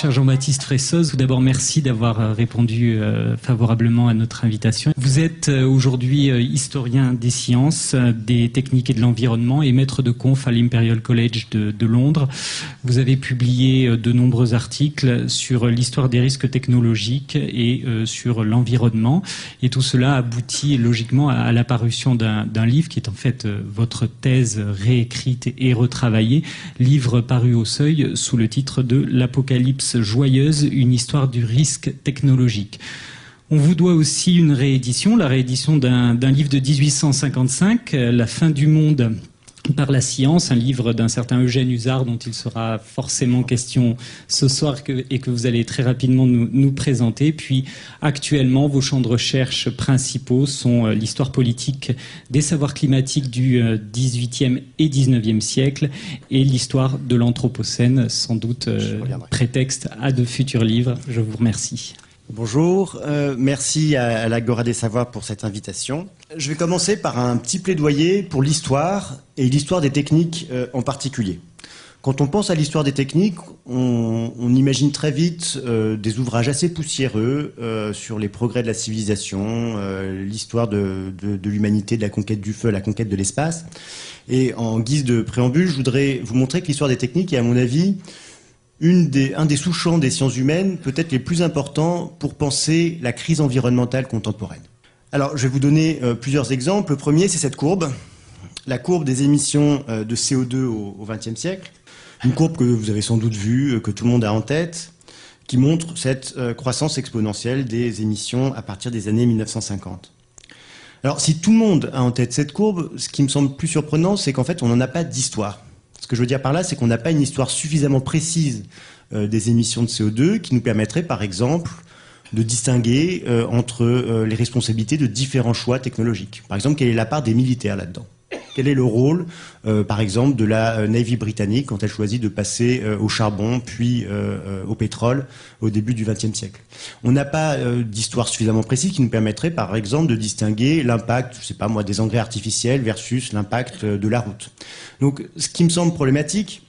Cher Jean-Baptiste Fressoz, tout d'abord merci d'avoir euh, répondu euh, favorablement à notre invitation. Vous êtes euh, aujourd'hui historien des sciences, des techniques et de l'environnement et maître de conf à l'Imperial College de, de, Londres. Vous avez publié de nombreux articles sur l'histoire des risques technologiques et sur l'environnement. Et tout cela aboutit logiquement à, la parution d'un livre qui est en fait votre thèse réécrite et retravaillée, livre paru au seuil sous le titre de L'Apocalypse joyeuse, une histoire du risque technologique. On vous doit aussi une réédition, la réédition d'un livre de 1855, La fin du monde par la science, un livre d'un certain Eugène Usard dont il sera forcément question ce soir et que vous allez très rapidement nous, présenter. Puis actuellement, vos champs de recherche principaux sont euh, l'histoire politique des savoirs climatiques du XVIIIe euh, et XIXe siècle et l'histoire de l'Anthropocène, sans doute euh, prétexte à de futurs livres. Je vous remercie. Bonjour, euh, merci à, l'Agora des Savoirs pour cette invitation. Je vais commencer par un petit plaidoyer pour l'histoire et l'histoire des techniques euh, en particulier. Quand on pense à l'histoire des techniques, on, imagine très vite euh, des ouvrages assez poussiéreux sur les progrès de la civilisation, l'histoire de, de l'humanité, de la conquête du feu, la conquête de l'espace. Et en guise de préambule, je voudrais vous montrer que l'histoire des techniques est, à mon avis, un des sous-champs des sciences humaines peut-être les plus importants pour penser la crise environnementale contemporaine. Alors, je vais vous donner euh, plusieurs exemples. Le premier, c'est cette courbe, la courbe des émissions euh, de CO2 au XXe siècle. Une courbe que vous avez sans doute vue, euh, que tout le monde a en tête, qui montre cette croissance exponentielle des émissions à partir des années 1950. Alors, si tout le monde a en tête cette courbe, ce qui me semble plus surprenant, c'est qu'en fait, on n'en a pas d'histoire. Ce que je veux dire par là, c'est qu'on n'a pas une histoire suffisamment précise euh, des émissions de CO2 qui nous permettrait, par exemple, de distinguer euh, entre euh, les responsabilités de différents choix technologiques. Par exemple, quelle est la part des militaires là-dedans? Quel est le rôle, par exemple, de la Navy britannique quand elle choisit de passer au charbon puis au pétrole au début du XXe siècle? On n'a pas d'histoire suffisamment précise qui nous permettrait, par exemple, de distinguer l'impact, je sais pas moi, des engrais artificiels versus l'impact de la route. Donc, ce qui me semble problématique,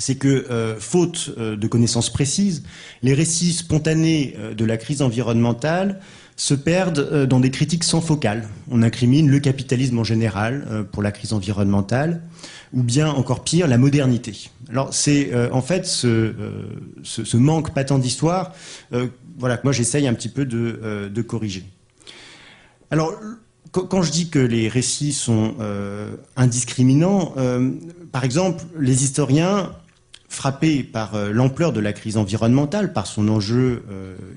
c'est que, euh, faute euh, de connaissances précises, les récits spontanés euh, de la crise environnementale se perdent dans des critiques sans focale. On incrimine le capitalisme en général pour la crise environnementale, ou bien encore pire, la modernité. Alors c'est en fait ce, manque patent d'histoire, voilà, que moi j'essaye un petit peu de, corriger. Alors quand je dis que les récits sont euh, indiscriminants, euh, par exemple, les historiens, frappés par euh, l'ampleur de la crise environnementale, par son enjeu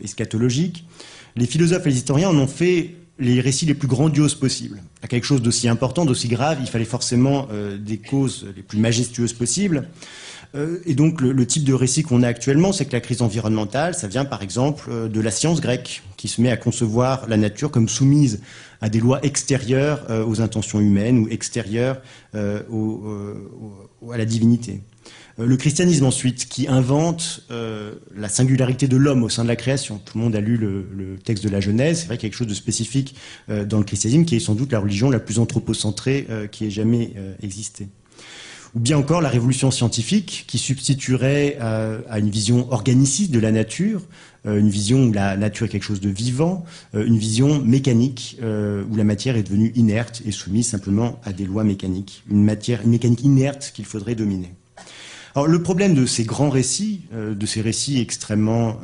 eschatologique, les philosophes et les historiens en ont fait les récits les plus grandioses possibles. À quelque chose d'aussi important, d'aussi grave, il fallait forcément des causes les plus majestueuses possibles. et donc le, type de récit qu'on a actuellement, c'est que la crise environnementale, ça vient par exemple de la science grecque, qui se met à concevoir la nature comme soumise à des lois extérieures euh, aux intentions humaines ou extérieures euh, euh, à la divinité. Le christianisme ensuite, qui invente la singularité de l'homme au sein de la création. Tout le monde a lu le, texte de la Genèse, c'est vrai qu'il y a quelque chose de spécifique dans le christianisme, qui est sans doute la religion la plus anthropocentrée qui ait jamais existé ou bien encore la révolution scientifique qui substituerait à une vision organiciste de la nature euh, une vision où la nature est quelque chose de vivant, euh, une vision mécanique euh, où la matière est devenue inerte et soumise simplement à des lois mécaniques, une matière, une mécanique inerte qu'il faudrait dominer. Le problème de ces grands récits, de ces récits extrêmement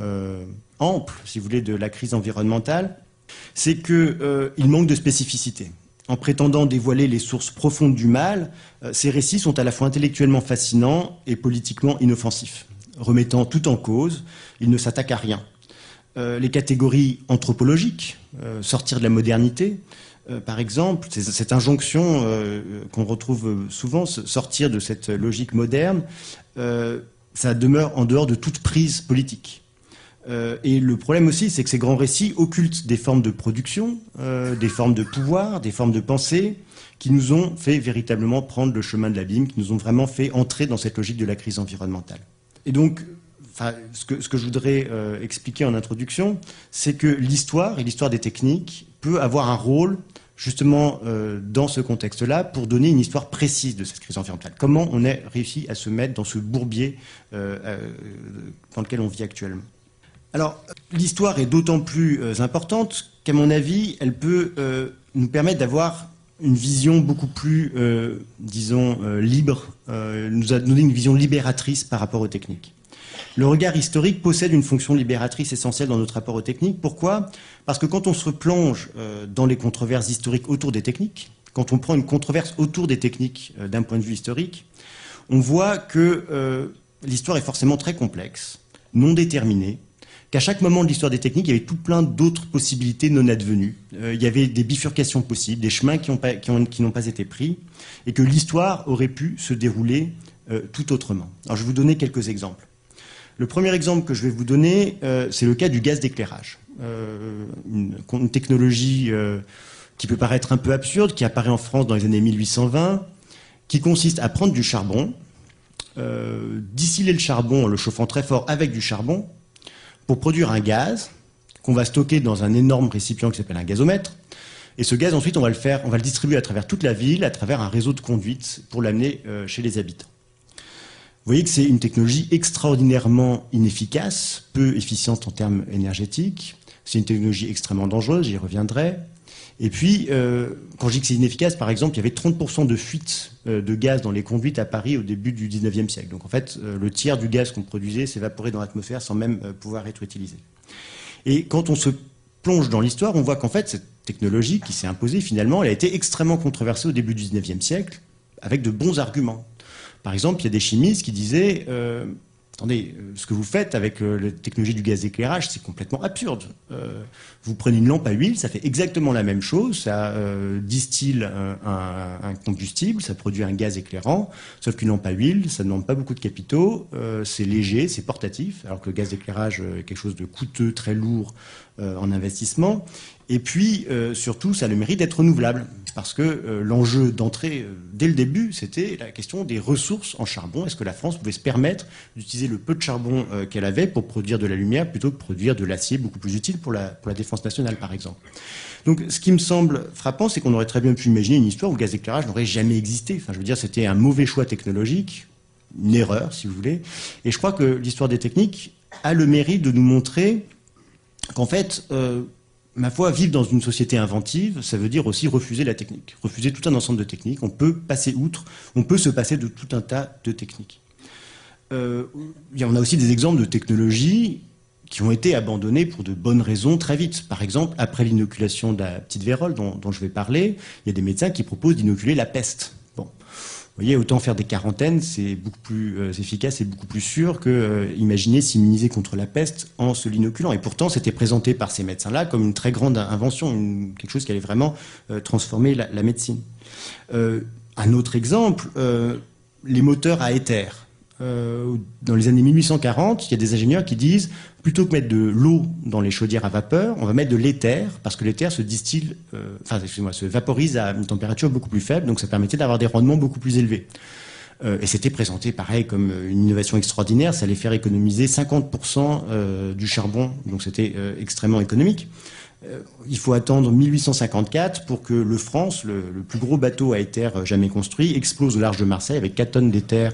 amples, si vous voulez, de la crise environnementale, c'est qu'ils manquent de spécificité. En prétendant dévoiler les sources profondes du mal, ces récits sont à la fois intellectuellement fascinants et politiquement inoffensifs remettant tout en cause, il ne s'attaque à rien. Euh, les catégories anthropologiques, euh, sortir de la modernité, euh, par exemple, cette injonction qu'on retrouve souvent, sortir de cette logique moderne, ça demeure en dehors de toute prise politique. et le problème aussi, c'est que ces grands récits occultent des formes de production, des formes de pouvoir, des formes de pensée, qui nous ont fait véritablement prendre le chemin de l'abîme, qui nous ont vraiment fait entrer dans cette logique de la crise environnementale. Et donc, ce, que, je voudrais euh, expliquer en introduction, c'est que l'histoire et l'histoire des techniques peut avoir un rôle justement dans ce contexte-là pour donner une histoire précise de cette crise environnementale. Comment on a réussi à se mettre dans ce bourbier dans lequel on vit actuellement? Alors, l'histoire est d'autant plus importante qu'à mon avis, elle peut nous permettre d'avoir une vision beaucoup plus, euh, disons, euh, libre, euh, nous a donné une vision libératrice par rapport aux techniques. Le regard historique possède une fonction libératrice essentielle dans notre rapport aux techniques. Pourquoi? Parce que quand on se replonge dans les controverses historiques autour des techniques, quand on prend une controverse autour des techniques d'un point de vue historique, on voit que l'histoire est forcément très complexe, non déterminée, qu'à chaque moment de l'histoire des techniques, il y avait tout plein d'autres possibilités non advenues. Euh, il y avait des bifurcations possibles, des chemins qui n'ont pas, été pris, et que l'histoire aurait pu se dérouler euh, tout autrement. Alors je vais vous donner quelques exemples. Le premier exemple que je vais vous donner, euh, c'est le cas du gaz d'éclairage. Une, une, technologie qui peut paraître un peu absurde, qui apparaît en France dans les années 1820, qui consiste à prendre du charbon, distiller le charbon en le chauffant très fort avec du charbon, pour produire un gaz qu'on va stocker dans un énorme récipient qui s'appelle un gazomètre. Et ce gaz, ensuite, on va le faire, on va le distribuer à travers toute la ville, à travers un réseau de conduite pour l'amener euh, chez les habitants. Voyez que c'est une technologie extraordinairement inefficace, peu efficiente en termes énergétiques. C'est une technologie extrêmement dangereuse, j'y reviendrai. Et puis, euh, quand je dis que c'est inefficace, par exemple, il y avait 30% de fuite euh, de gaz dans les conduites à Paris au début du 19e siècle. Donc en fait, euh, le tiers du gaz qu'on produisait s'évaporait dans l'atmosphère sans même pouvoir être utilisé. Et quand on se plonge dans l'histoire, on voit qu'en fait, cette technologie qui s'est imposée, finalement, elle a été extrêmement controversée au début du 19e siècle, avec de bons arguments. Par exemple, il y a des chimistes qui disaient attendez, euh, ce que vous faites avec euh, la technologie du gaz d'éclairage, c'est complètement absurde. Euh, vous prenez une lampe à huile, ça fait exactement la même chose, ça distille un, combustible, ça produit un gaz éclairant, sauf qu'une lampe à huile, ça ne demande pas beaucoup de capitaux, c'est léger, c'est portatif, alors que le gaz d'éclairage est quelque chose de coûteux, très lourd en investissement. Et puis, euh, surtout, ça a le mérite d'être renouvelable. Parce que euh, l'enjeu d'entrée, euh, dès le début, c'était la question des ressources en charbon. Est-ce que la France pouvait se permettre d'utiliser le peu de charbon qu'elle avait pour produire de la lumière plutôt que produire de l'acier beaucoup plus utile pour la, pour la défense nationale, par exemple? Donc, ce qui me semble frappant, c'est qu'on aurait très bien pu imaginer une histoire où le gaz d'éclairage n'aurait jamais existé. Enfin, je veux dire, c'était un mauvais choix technologique, une erreur, si vous voulez. Et je crois que l'histoire des techniques a le mérite de nous montrer qu'en fait, ma foi, vivre dans une société inventive, ça veut dire aussi refuser la technique, refuser tout un ensemble de techniques. On peut passer outre, on peut se passer de tout un tas de techniques. Euh, on a aussi des exemples de technologies qui ont été abandonnées pour de bonnes raisons très vite. Par exemple, après l'inoculation de la petite vérole dont, dont je vais parler, il y a des médecins qui proposent d'inoculer la peste. Voyez, autant faire des quarantaines, c'est beaucoup plus euh, efficace et beaucoup plus sûr que euh, imaginer s'immuniser contre la peste en se l'inoculant. Et pourtant, c'était présenté par ces médecins-là comme une très grande invention, quelque chose qui allait vraiment euh, transformer la, la médecine. un autre exemple, les moteurs à éther. Euh, dans les années 1840, il y a des ingénieurs qui disent plutôt que mettre de l'eau dans les chaudières à vapeur, on va mettre de l'éther parce que l'éther se distille, euh, enfin excusez-moi, se vaporise à une température beaucoup plus faible, donc ça permettait d'avoir des rendements beaucoup plus élevés. Euh, et c'était présenté pareil comme une innovation extraordinaire, ça allait faire économiser 50% du charbon, donc c'était extrêmement économique. il faut attendre 1854 pour que le France, le, le, plus gros bateau à éther jamais construit, explose au large de Marseille avec 4 tonnes d'éther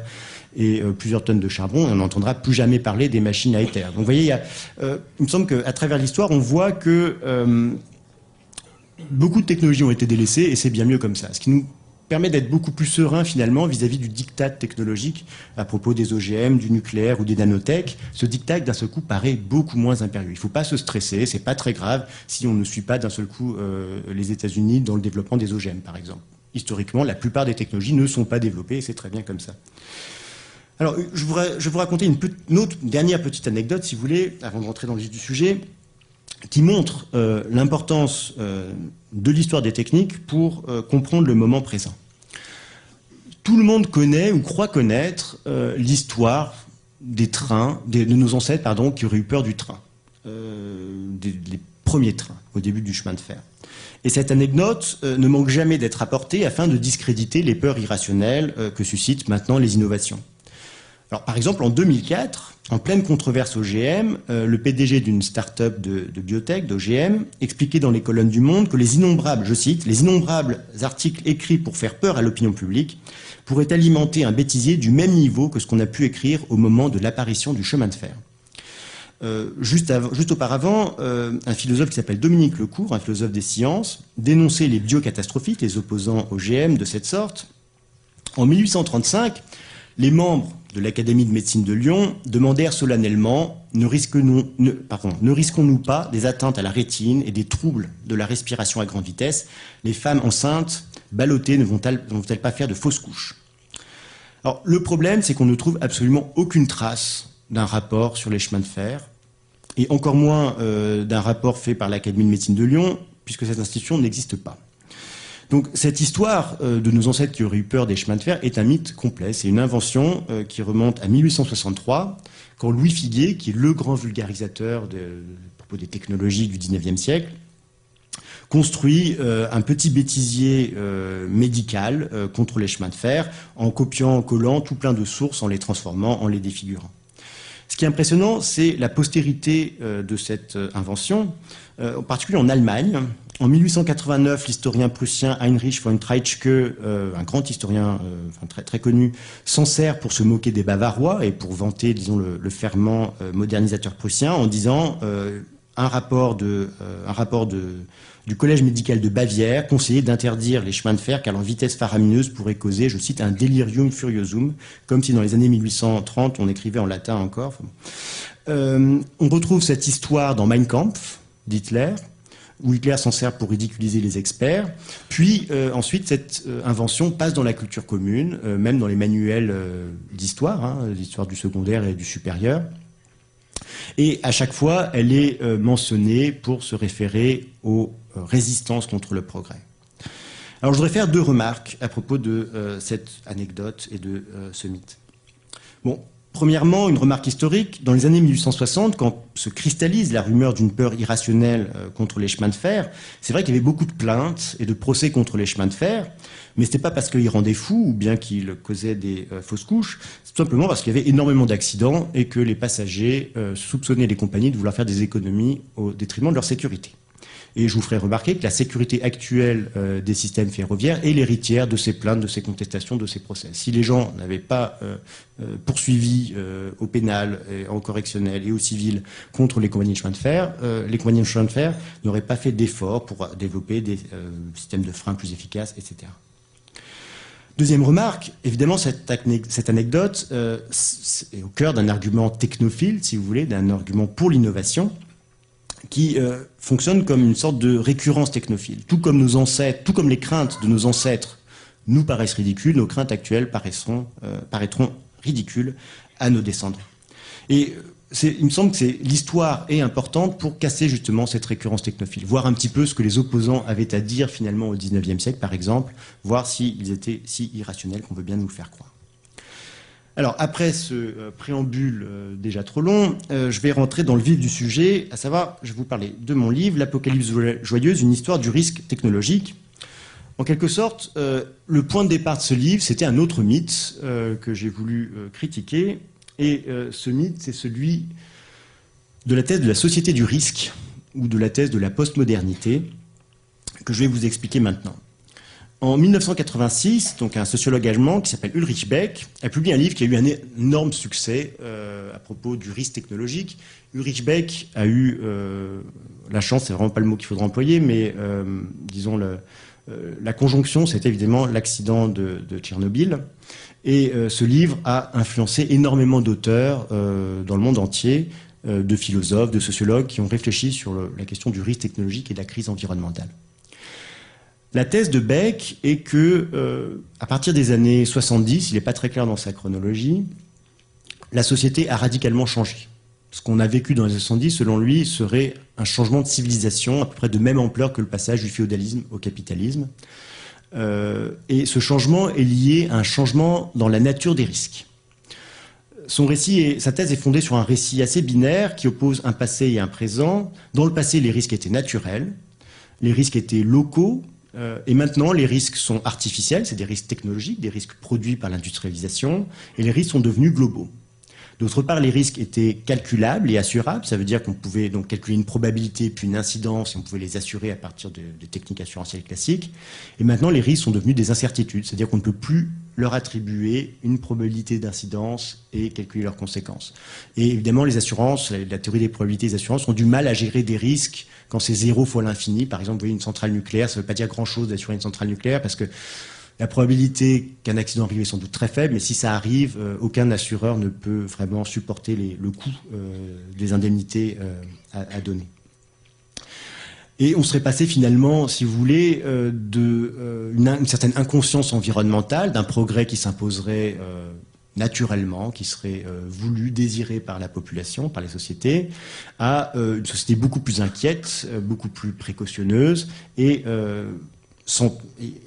et euh, plusieurs tonnes de charbon, on n'entendra plus jamais parler des machines à éther. Donc vous voyez, il, euh, me semble qu'à travers l'histoire, on voit que euh, beaucoup de technologies ont été délaissées et c'est bien mieux comme ça. Ce qui nous permet d'être beaucoup plus serein finalement vis-à-vis du diktat technologique à propos des OGM, du nucléaire ou des nanotech. Ce diktat d'un seul coup paraît beaucoup moins impérieux. Il ne faut pas se stresser, c'est pas très grave si on ne suit pas d'un seul coup les États-Unis dans le développement des OGM par exemple. Historiquement, la plupart des technologies ne sont pas développées et c'est très bien comme ça. Alors, je, vais vous raconter une, autre, dernière petite anecdote, si vous voulez, avant de rentrer dans le vif du sujet, qui montre euh, l'importance euh, de l'histoire des techniques pour euh, comprendre le moment présent. Tout le monde connaît ou croit connaître l'histoire des trains, de nos ancêtres, pardon, qui auraient eu peur du train, des, les premiers trains au début du chemin de fer. Et cette anecdote ne manque jamais d'être apportée afin de discréditer les peurs irrationnelles que suscitent maintenant les innovations. Alors, par exemple, en 2004, en pleine controverse OGM, euh, le PDG d'une start-up de, de biotech, d'OGM, expliquait dans les colonnes du Monde que les innombrables, je cite, les innombrables articles écrits pour faire peur à l'opinion publique pourraient alimenter un bêtisier du même niveau que ce qu'on a pu écrire au moment de l'apparition du chemin de fer. Euh, juste, juste, auparavant, euh, un philosophe qui s'appelle Dominique Lecourt, un philosophe des sciences, dénonçait les biocatastrophiques, les opposants OGM de cette sorte. En 1835, les membres de l'Académie de médecine de Lyon demandèrent solennellement ne risquons-nous pas des atteintes à la rétine et des troubles de la respiration à grande vitesse? Les femmes enceintes, ballottées, ne vont-elles pas faire de fausses couches? Le problème, c'est qu'on ne trouve absolument aucune trace d'un rapport sur les chemins de fer, et encore moins euh, d'un rapport fait par l'Académie de médecine de Lyon, puisque cette institution n'existe pas. Donc cette histoire euh, de nos ancêtres qui auraient eu peur des chemins de fer est un mythe complet. C'est une invention euh, qui remonte à 1863, quand Louis Figuier, qui est le grand vulgarisateur propos des technologies du XIXe siècle, construit euh, un petit bêtisier médical contre les chemins de fer en copiant, en collant tout plein de sources, en les transformant, en les défigurant. Ce qui est impressionnant, c'est la postérité de cette invention, en particulier en Allemagne, en 1889, l'historien prussien Heinrich von Treitschke, euh, un grand historien euh, très, connu, s'en sert pour se moquer des Bavarois et pour vanter, disons, le, ferment euh, modernisateur prussien en disant un rapport, de, un rapport de, du Collège médical de Bavière conseillait d'interdire les chemins de fer car leur vitesse faramineuse pourrait causer, je cite, un delirium furiosum, comme si dans les années 1830 on écrivait en latin encore. on retrouve cette histoire dans Mein Kampf d'Hitler où Hitler s'en sert pour ridiculiser les experts. Puis euh, ensuite, cette euh, invention passe dans la culture commune, euh, même dans les manuels d'histoire, hein, l'histoire du secondaire et du supérieur. Et à chaque fois, elle est mentionnée pour se référer aux résistances contre le progrès. Alors je voudrais faire deux remarques à propos de cette anecdote et de ce mythe. Bon, Premièrement, une remarque historique, dans les années 1860, quand se cristallise la rumeur d'une peur irrationnelle euh, contre les chemins de fer, c'est vrai qu'il y avait beaucoup de plaintes et de procès contre les chemins de fer, mais ce n'était pas parce qu'ils rendaient fous ou bien qu'ils causaient des euh, fausses couches, c'est simplement parce qu'il y avait énormément d'accidents et que les passagers euh, soupçonnaient les compagnies de vouloir faire des économies au détriment de leur sécurité. Et je vous ferai remarquer que la sécurité actuelle euh, des systèmes ferroviaires est l'héritière de ces plaintes, de ces contestations, de ces procès. Si les gens n'avaient pas euh, euh, poursuivi au pénal, et en correctionnel et au civil contre les compagnies de chemin de fer, les compagnies de chemin de fer n'auraient pas fait d'efforts pour développer des systèmes de freins plus efficaces, etc. Deuxième remarque, évidemment, cette, cette anecdote est au cœur d'un argument technophile, si vous voulez, d'un argument pour l'innovation qui euh, fonctionne comme une sorte de récurrence technophile. Tout comme nos ancêtres, tout comme les craintes de nos ancêtres nous paraissent ridicules, nos craintes actuelles paraîtront, euh, paraîtront ridicules à nos descendants. Et euh, il me semble que l'histoire est importante pour casser justement cette récurrence technophile, voir un petit peu ce que les opposants avaient à dire finalement au XIXe siècle, par exemple, voir s'ils étaient si irrationnels qu'on veut bien nous le faire croire. Alors, après ce euh, préambule euh, déjà trop long, euh, je vais rentrer dans le vif du sujet, à savoir, je vais vous parler de mon livre, L'Apocalypse joyeuse, une histoire du risque technologique. En quelque sorte, le point de départ de ce livre, c'était un autre mythe que j'ai voulu critiquer. Et ce mythe, c'est celui de la thèse de la société du risque, ou de la thèse de la postmodernité, que je vais vous expliquer maintenant. En 1986, donc un sociologue allemand qui s'appelle Ulrich Beck a publié un livre qui a eu un énorme succès euh, à propos du risque technologique. Ulrich Beck a eu euh, la chance, c'est vraiment pas le mot qu'il faudra employer, mais euh, disons la conjonction, c'était évidemment l'accident de, Tchernobyl. Et ce livre a influencé énormément d'auteurs dans le monde entier, de philosophes, de sociologues qui ont réfléchi sur la question du risque technologique et de la crise environnementale. La thèse de Beck est que, euh, à partir des années 70, il n'est pas très clair dans sa chronologie, la société a radicalement changé. Ce qu'on a vécu dans les années 70, selon lui, serait un changement de civilisation à peu près de même ampleur que le passage du féodalisme au capitalisme. Euh, et ce changement est lié à un changement dans la nature des risques. Son récit et sa thèse est fondée sur un récit assez binaire qui oppose un passé et un présent. Dans le passé, les risques étaient naturels, les risques étaient locaux, et maintenant, les risques sont artificiels, c'est des risques technologiques, des risques produits par l'industrialisation, et les risques sont devenus globaux. D'autre part, les risques étaient calculables et assurables. Ça veut dire qu'on pouvait donc calculer une probabilité puis une incidence et on pouvait les assurer à partir de, techniques assurantielles classiques. Et maintenant, les risques sont devenus des incertitudes. C'est-à-dire qu'on ne peut plus leur attribuer une probabilité d'incidence et calculer leurs conséquences. Et évidemment, les assurances, la, théorie des probabilités des assurances ont du mal à gérer des risques quand c'est zéro fois l'infini. Par exemple, vous voyez une centrale nucléaire, ça ne veut pas dire grand-chose d'assurer une centrale nucléaire parce que la probabilité qu'un accident arrive est sans doute très faible, mais si ça arrive, euh, aucun assureur ne peut vraiment supporter le coût euh, des indemnités euh, à, donner. Et on serait passé finalement, si vous voulez, de une, certaine inconscience environnementale, d'un progrès qui s'imposerait naturellement, qui serait voulu, désiré par la population, par les sociétés, à une société beaucoup plus inquiète, beaucoup plus précautionneuse et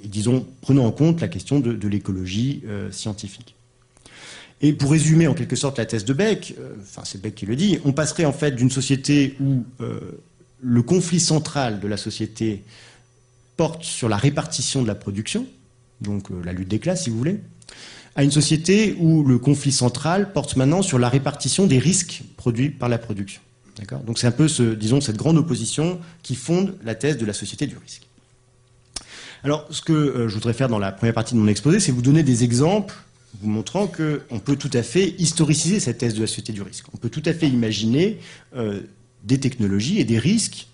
disons, prenons en compte la question de, l'écologie euh, scientifique. Et pour résumer en quelque sorte la thèse de Beck, euh, enfin c'est Beck qui le dit, on passerait en fait d'une société où euh, le conflit central de la société porte sur la répartition de la production, donc la lutte des classes si vous voulez, à une société où le conflit central porte maintenant sur la répartition des risques produits par la production. Donc c'est un peu, ce, disons, cette grande opposition qui fonde la thèse de la société du risque. Alors, ce que euh, je voudrais faire dans la première partie de mon exposé, c'est vous donner des exemples vous montrant qu'on peut tout à fait historiciser cette thèse de la société du risque. On peut tout à fait imaginer euh, des technologies et des risques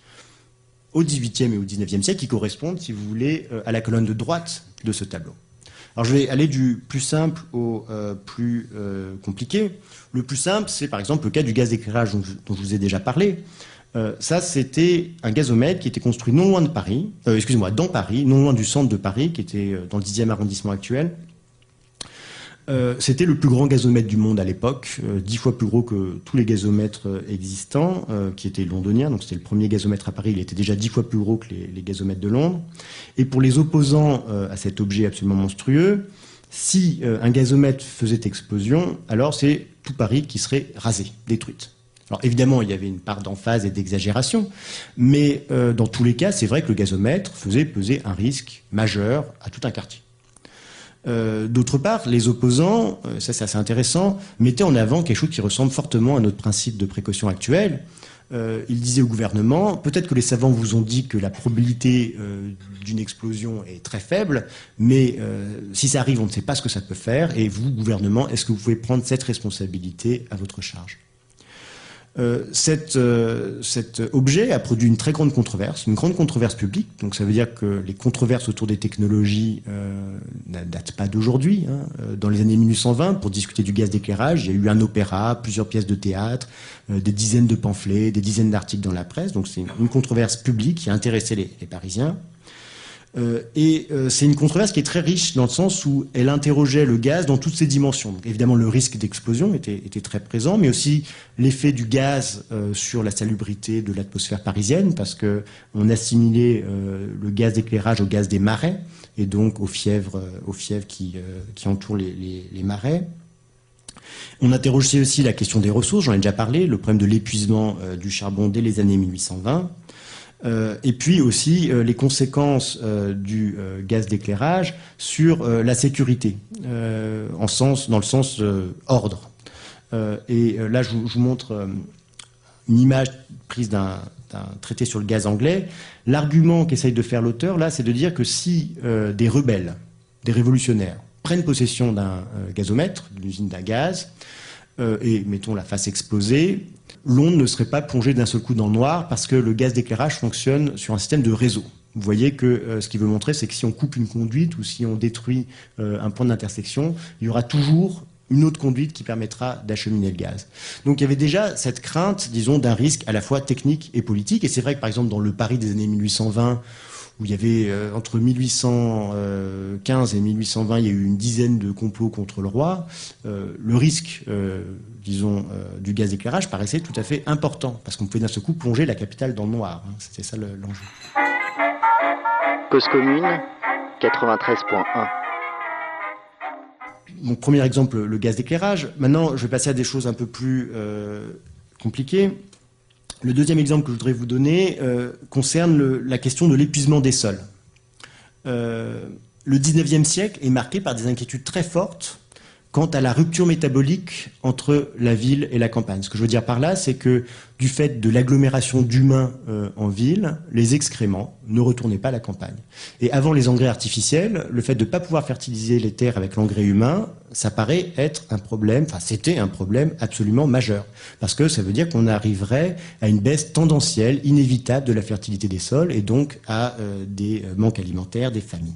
au XVIIIe et au XIXe siècle qui correspondent, si vous voulez, euh, à la colonne de droite de ce tableau. Alors je vais aller du plus simple au plus compliqué. Le plus simple, c'est par exemple le cas du gaz d'éclairage dont, je vous ai déjà parlé. Euh, ça, c'était un gazomètre qui était construit non loin de Paris, euh, excusez-moi, dans Paris, non loin du centre de Paris, qui était euh, dans le 10e arrondissement actuel. C'était le plus grand gazomètre du monde à l'époque, dix fois plus gros que tous les gazomètres existants, qui étaient londoniens. Donc c'était le premier gazomètre à Paris. Il était déjà dix fois plus gros que les, gazomètres de Londres. Et pour les opposants à cet objet absolument monstrueux, si un gazomètre faisait explosion, alors c'est tout Paris qui serait rasé, détruite. Alors évidemment, il y avait une part d'emphase et d'exagération, mais euh, dans tous les cas, c'est vrai que le gazomètre faisait peser un risque majeur à tout un quartier. Euh, d'autre part, les opposants, euh, ça c'est assez intéressant, mettaient en avant quelque chose qui ressemble fortement à notre principe de précaution actuel. ils disaient au gouvernement, peut-être que les savants vous ont dit que la probabilité d'une explosion est très faible, mais si ça arrive, on ne sait pas ce que ça peut faire, et vous, gouvernement, est-ce que vous pouvez prendre cette responsabilité à votre charge? Euh, euh, cet objet a produit une très grande controverse, une grande controverse publique. Donc ça veut dire que les controverses autour des technologies euh, ne datent pas d'aujourd'hui. Hein. Dans les années 1820, pour discuter du gaz d'éclairage, il y a eu un opéra, plusieurs pièces de théâtre, des dizaines de pamphlets, des dizaines d'articles dans la presse. Donc c'est une controverse publique qui a intéressé les Parisiens. Euh, et euh, c'est une controverse qui est très riche dans le sens où elle interrogeait le gaz dans toutes ses dimensions. évidemment, le risque d'explosion était, très présent, mais aussi l'effet du gaz euh, sur la salubrité de l'atmosphère parisienne, parce qu'on assimilait le gaz d'éclairage au gaz des marais, et donc aux fièvres, qui, entourent les marais. On interrogeait aussi la question des ressources, j'en ai déjà parlé, le problème de l'épuisement du charbon dès les années 1820. Euh, et puis aussi euh, les conséquences euh, du gaz d'éclairage sur la sécurité, en sens, dans le sens ordre. et là, je vous, montre une image prise d'un traité sur le gaz anglais. L'argument qu'essaye de faire l'auteur, là, c'est de dire que si des rebelles, des révolutionnaires, prennent possession d'un gazomètre, d'une usine d'un gaz, et mettons la face exposée, Londres ne serait pas plongé d'un seul coup dans le noir parce que le gaz d'éclairage fonctionne sur un système de réseau. Vous voyez que euh, ce qu'il veut montrer, c'est que si on coupe une conduite ou si on détruit euh, un point d'intersection, il y aura toujours une autre conduite qui permettra d'acheminer le gaz. Donc il y avait déjà cette crainte, disons, d'un risque à la fois technique et politique. Et c'est vrai que par exemple dans le Paris des années 1820, où il y avait euh, entre 1815 et 1820, il y a eu une dizaine de complots contre le roi. le risque disons, euh, du gaz d'éclairage paraissait tout à fait important, parce qu'on pouvait d'un seul coup plonger la capitale dans le noir. Hein. C'était ça l'enjeu. Cause commune, 93.1. Mon premier exemple, le gaz d'éclairage. Maintenant, je vais passer à des choses un peu plus euh, compliquées. Le deuxième exemple que je voudrais vous donner euh, concerne la question de l'épuisement des sols. le 19e siècle est marqué par des inquiétudes très fortes quant à la rupture métabolique entre la ville et la campagne. Ce que je veux dire par là, c'est que du fait de l'agglomération d'humains euh, en ville, les excréments ne retournaient pas à la campagne. Et avant les engrais artificiels, le fait de ne pas pouvoir fertiliser les terres avec l'engrais humain, ça paraît être un problème, enfin c'était un problème absolument majeur. Parce que ça veut dire qu'on arriverait à une baisse tendancielle, inévitable de la fertilité des sols et donc à euh, des euh, manques alimentaires des familles.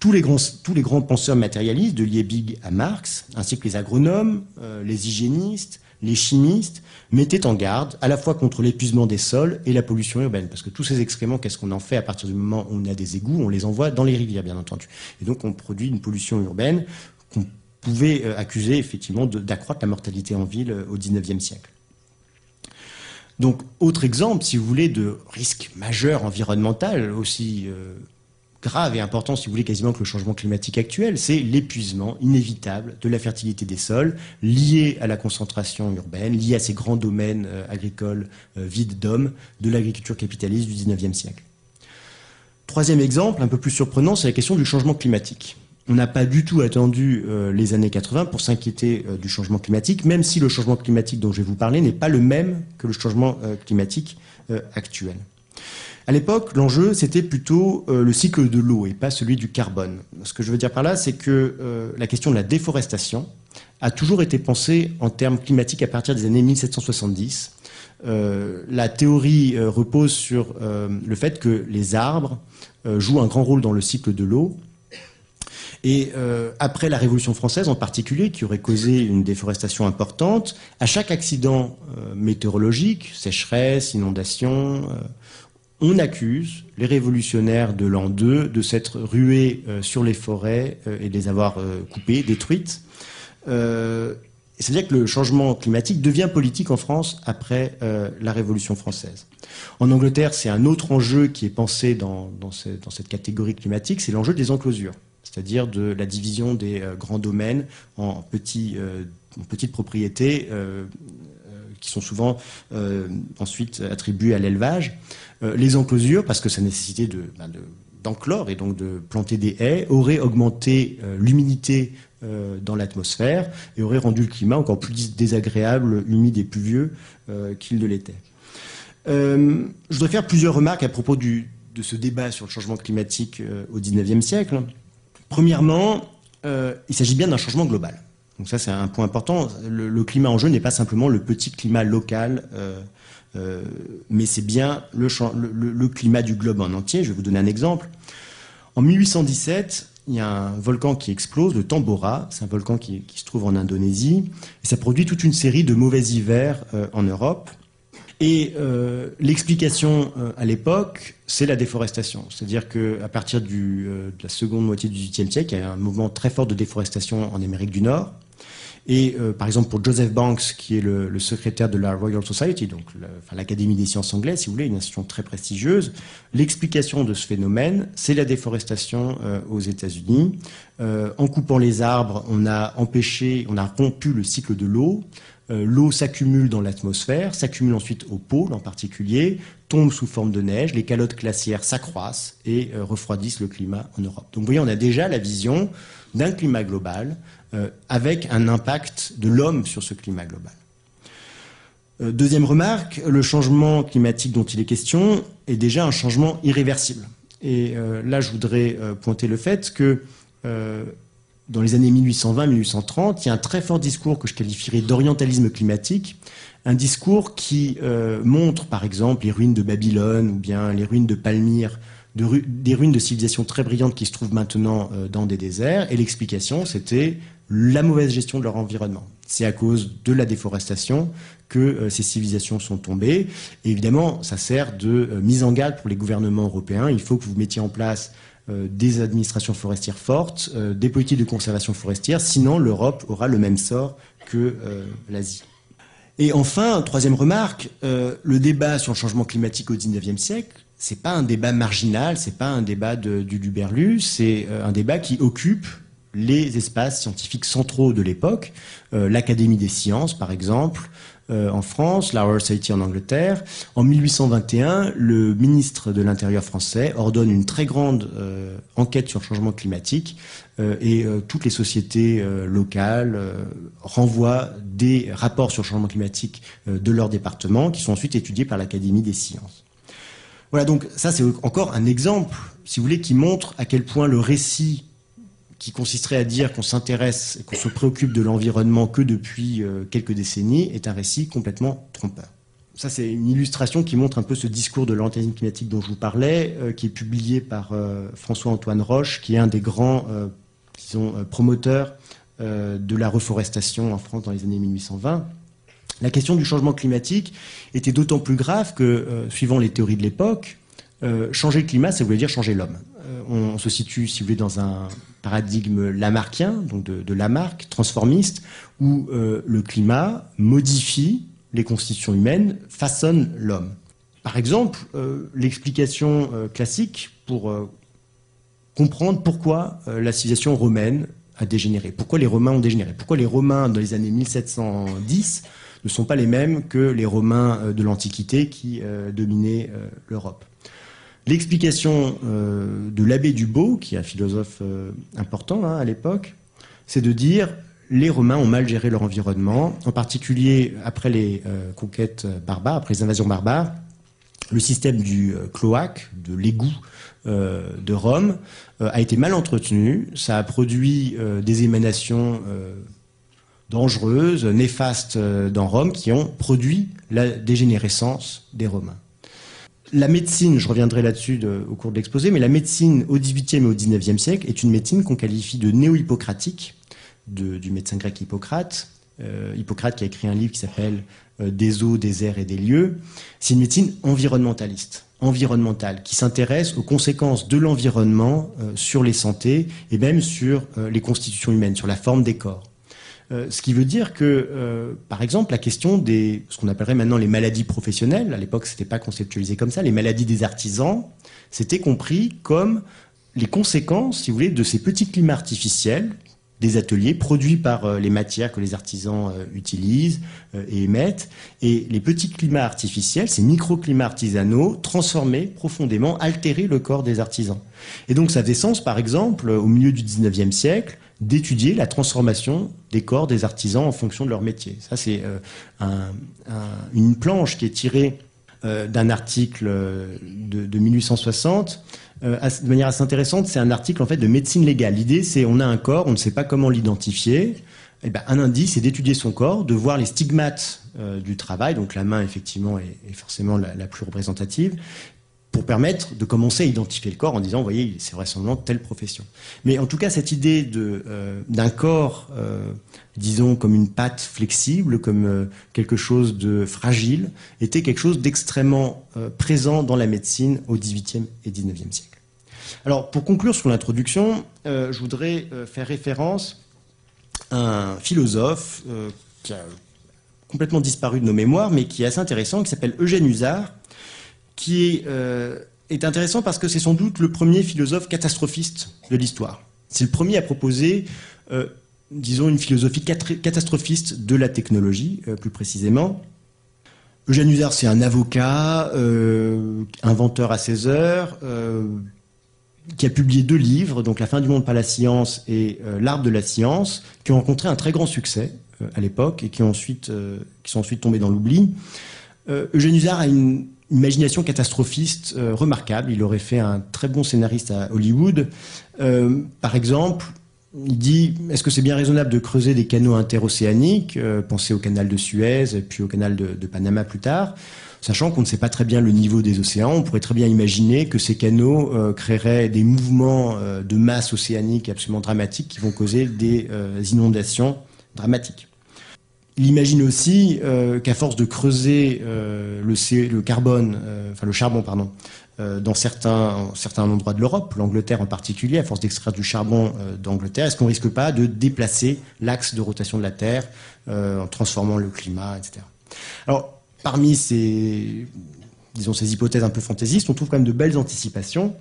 Tous les, grands, penseurs matérialistes, de Liebig à Marx, ainsi que les agronomes, euh, les hygiénistes, les chimistes, mettaient en garde à la fois contre l'épuisement des sols et la pollution urbaine. Parce que tous ces excréments, qu'est-ce qu'on en fait à partir du moment où on a des égouts On les envoie dans les rivières, bien entendu. Et donc on produit une pollution urbaine qu'on pouvait euh, accuser effectivement d'accroître la mortalité en ville euh, au XIXe siècle. Donc, autre exemple, si vous voulez, de risque majeur environnemental, aussi grave et important, si vous voulez, quasiment que le changement climatique actuel, c'est l'épuisement inévitable de la fertilité des sols, lié à la concentration urbaine, lié à ces grands domaines euh, agricoles euh, vides d'hommes de l'agriculture capitaliste du XIXe siècle. Troisième exemple, un peu plus surprenant, c'est la question du changement climatique. On n'a pas du tout attendu euh, les années 80 pour s'inquiéter du changement climatique, même si le changement climatique dont je vais vous parler n'est pas le même que le changement climatique actuel. À l'époque, l'enjeu, c'était plutôt euh, le cycle de l'eau et pas celui du carbone. Ce que je veux dire par là, c'est que euh, la question de la déforestation a toujours été pensée en termes climatiques à partir des années 1770. Euh, la théorie repose sur le fait que les arbres jouent un grand rôle dans le cycle de l'eau. Et après la Révolution française en particulier, qui aurait causé une déforestation importante, à chaque accident météorologique, sécheresse, inondation, on accuse les révolutionnaires de l'an 2 de s'être rués euh, sur les forêts euh, et de les avoir euh, coupées, détruites. C'est-à-dire que le changement climatique devient politique en France après la Révolution française. En Angleterre, c'est un autre enjeu qui est pensé dans, cette catégorie climatique, c'est l'enjeu des enclosures, c'est-à-dire de la division des grands domaines en, petites propriétés qui sont souvent ensuite attribuées à l'élevage. Euh, les enclosures, parce que ça nécessitait ben, de, d'enclore et donc de planter des haies, auraient augmenté euh, l'humidité euh, dans l'atmosphère et auraient rendu le climat encore plus désagréable, humide et pluvieux qu'il ne l'était. je voudrais faire plusieurs remarques à propos de ce débat sur le changement climatique au XIXe siècle. Premièrement, il s'agit bien d'un changement global. Donc ça, c'est un point important. Le, climat en jeu n'est pas simplement le petit climat local euh, mais c'est bien le, climat du globe en entier. Je vais vous donner un exemple. En 1817, il y a un volcan qui explose, le Tambora. C'est un volcan qui, se trouve en Indonésie. Et ça produit toute une série de mauvais hivers euh, en Europe. Et euh, l'explication à l'époque, c'est la déforestation. C'est-à-dire qu'à partir de la seconde moitié du XVIIIe siècle, il y a un mouvement très fort de déforestation en Amérique du Nord. Et euh, par exemple pour Joseph Banks, qui est le, secrétaire de la Royal Society, donc l'Académie des sciences anglaises, si vous voulez, une institution très prestigieuse, l'explication de ce phénomène, c'est la déforestation euh, aux États-Unis. Euh, en coupant les arbres, on a empêché, on a rompu le cycle de l'eau. L'eau s'accumule dans l'atmosphère, s'accumule ensuite aux pôles en particulier, tombe sous forme de neige, les calottes glaciaires s'accroissent et refroidissent le climat en Europe. Donc vous voyez, on a déjà la vision d'un climat global euh, avec un impact de l'homme sur ce climat global. Euh, deuxième remarque, le changement climatique dont il est question est déjà un changement irréversible. Et euh, là, je voudrais pointer le fait que dans les années 1820-1830, il y a un très fort discours que je qualifierais d'orientalisme climatique, un discours qui montre par exemple les ruines de Babylone ou bien les ruines de Palmyre des ruines de civilisations très brillantes qui se trouvent maintenant dans des déserts. Et l'explication, c'était la mauvaise gestion de leur environnement. C'est à cause de la déforestation que euh, ces civilisations sont tombées. Et évidemment, ça sert de euh, mise en garde pour les gouvernements européens. Il faut que vous mettiez en place euh, des administrations forestières fortes, des politiques de conservation forestière, sinon l'Europe aura le même sort que l'Asie. Et enfin, troisième remarque, le débat sur le changement climatique au XIXe siècle, c'est pas un débat marginal, c'est pas un débat du Luberlu, c'est un débat qui occupe les espaces scientifiques centraux de l'époque, euh, l'Académie des sciences par exemple, en France, la Royal Society en Angleterre. En 1821, le ministre de l'Intérieur français ordonne une très grande enquête sur le changement climatique et toutes les sociétés locales renvoient des rapports sur le changement climatique de leur département qui sont ensuite étudiés par l'Académie des sciences. Voilà, donc ça c'est encore un exemple, si vous voulez, qui montre à quel point le récit qui consisterait à dire qu'on s'intéresse et qu'on se préoccupe de l'environnement que depuis euh, quelques décennies est un récit complètement trompeur. Ça, c'est une illustration qui montre un peu ce discours de l'anténisme climatique dont je vous parlais, euh, qui est publié par euh, François-Antoine Roche, qui est un des grands promoteurs de la reforestation en France dans les années 1820. La question du changement climatique était d'autant plus grave que, suivant les théories de l'époque, changer le climat, ça voulait dire changer l'homme. On se situe, si vous voulez, dans un paradigme lamarckien, donc de, Lamarck, transformiste, où euh, le climat modifie les constitutions humaines, façonne l'homme. Par exemple, euh, l'explication euh, classique pour comprendre pourquoi la civilisation romaine a dégénéré, pourquoi les Romains ont dégénéré, pourquoi les Romains dans les années 1710 ne sont pas les mêmes que les Romains de l'Antiquité qui dominaient l'Europe? L'explication euh, de l'abbé Dubo, qui est un philosophe euh, important hein, à l'époque, c'est de dire les Romains ont mal géré leur environnement, en particulier après les euh, conquêtes barbares, après les invasions barbares. Le système du cloaque, de l'égout de Rome, a été mal entretenu. Ça a produit des émanations dangereuses, néfastes dans Rome, qui ont produit la dégénérescence des Romains la médecine, je reviendrai là-dessus au cours de l'exposé, mais la médecine au XVIIIe et au XIXe siècle est une médecine qu'on qualifie de néo-hippocratique, du médecin grec Hippocrate. Euh, Hippocrate qui a écrit un livre qui s'appelle euh, Des eaux, des airs et des lieux. C'est une médecine environnementaliste, environnementale, qui s'intéresse aux conséquences de l'environnement euh, sur les santé et même sur les constitutions humaines, sur la forme des corps. Euh, ce qui veut dire que, euh, par exemple, la question des, ce qu'on appellerait maintenant les maladies professionnelles, à l'époque c'était pas conceptualisé comme ça, les maladies des artisans, c'était compris comme les conséquences, si vous voulez, de ces petits climats artificiels des ateliers produits par euh, les matières que les artisans utilisent et émettent. Et les petits climats artificiels, ces microclimats artisanaux, transformaient profondément, altéraient le corps des artisans. Et donc ça faisait sens, par exemple, au milieu du 19e siècle, d'étudier la transformation des corps des artisans en fonction de leur métier. Ça, c'est euh, une planche qui est tirée euh, d'un article euh, de, 1860. de manière assez intéressante, c'est un article en fait de médecine légale. L'idée, c'est on a un corps, on ne sait pas comment l'identifier. Eh ben, un indice, c'est d'étudier son corps, de voir les stigmates du travail. Donc la main, effectivement, est, forcément la, plus représentative pour permettre de commencer à identifier le corps en disant, vous voyez, c'est vraisemblablement telle profession. Mais en tout cas, cette idée euh, d'un corps, euh, disons, comme une pâte flexible, comme euh, quelque chose de fragile, était quelque chose d'extrêmement présent dans la médecine au XVIIIe et XIXe siècle. Alors, pour conclure sur l'introduction, je voudrais faire référence à un philosophe qui a complètement disparu de nos mémoires, mais qui est assez intéressant, qui s'appelle Eugène Usard, qui euh, est, intéressant parce que c'est sans doute le premier philosophe catastrophiste de l'histoire. C'est le premier à proposer, euh, disons, une philosophie catastrophiste de la technologie, euh, plus précisément. Eugène Usard, c'est un avocat, inventeur à ses heures, qui a publié deux livres, donc La fin du monde par la science et L'art de la science, qui ont rencontré un très grand succès à l'époque et qui, ont ensuite, qui sont ensuite tombés dans l'oubli. Eugène Usard a une imagination catastrophiste euh, remarquable. Il aurait fait un très bon scénariste à Hollywood. Euh, par exemple, il dit est-ce que c'est bien raisonnable de creuser des canaux interocéaniques euh, Pensez au canal de Suez, puis au canal de, Panama plus tard. Sachant qu'on ne sait pas très bien le niveau des océans, on pourrait très bien imaginer que ces canaux créeraient des mouvements de masse océanique absolument dramatiques qui vont causer des inondations dramatiques. Il imagine aussi euh, qu'à force de creuser euh, le, carbone, euh, enfin le charbon, pardon, dans certains, endroits de l'Europe, l'Angleterre en particulier, à force d'extraire du charbon d'Angleterre, est-ce qu'on risque pas de déplacer l'axe de rotation de la Terre en transformant le climat, etc. Alors, parmi ces, disons, ces hypothèses un peu fantaisistes, on trouve quand même de belles anticipations.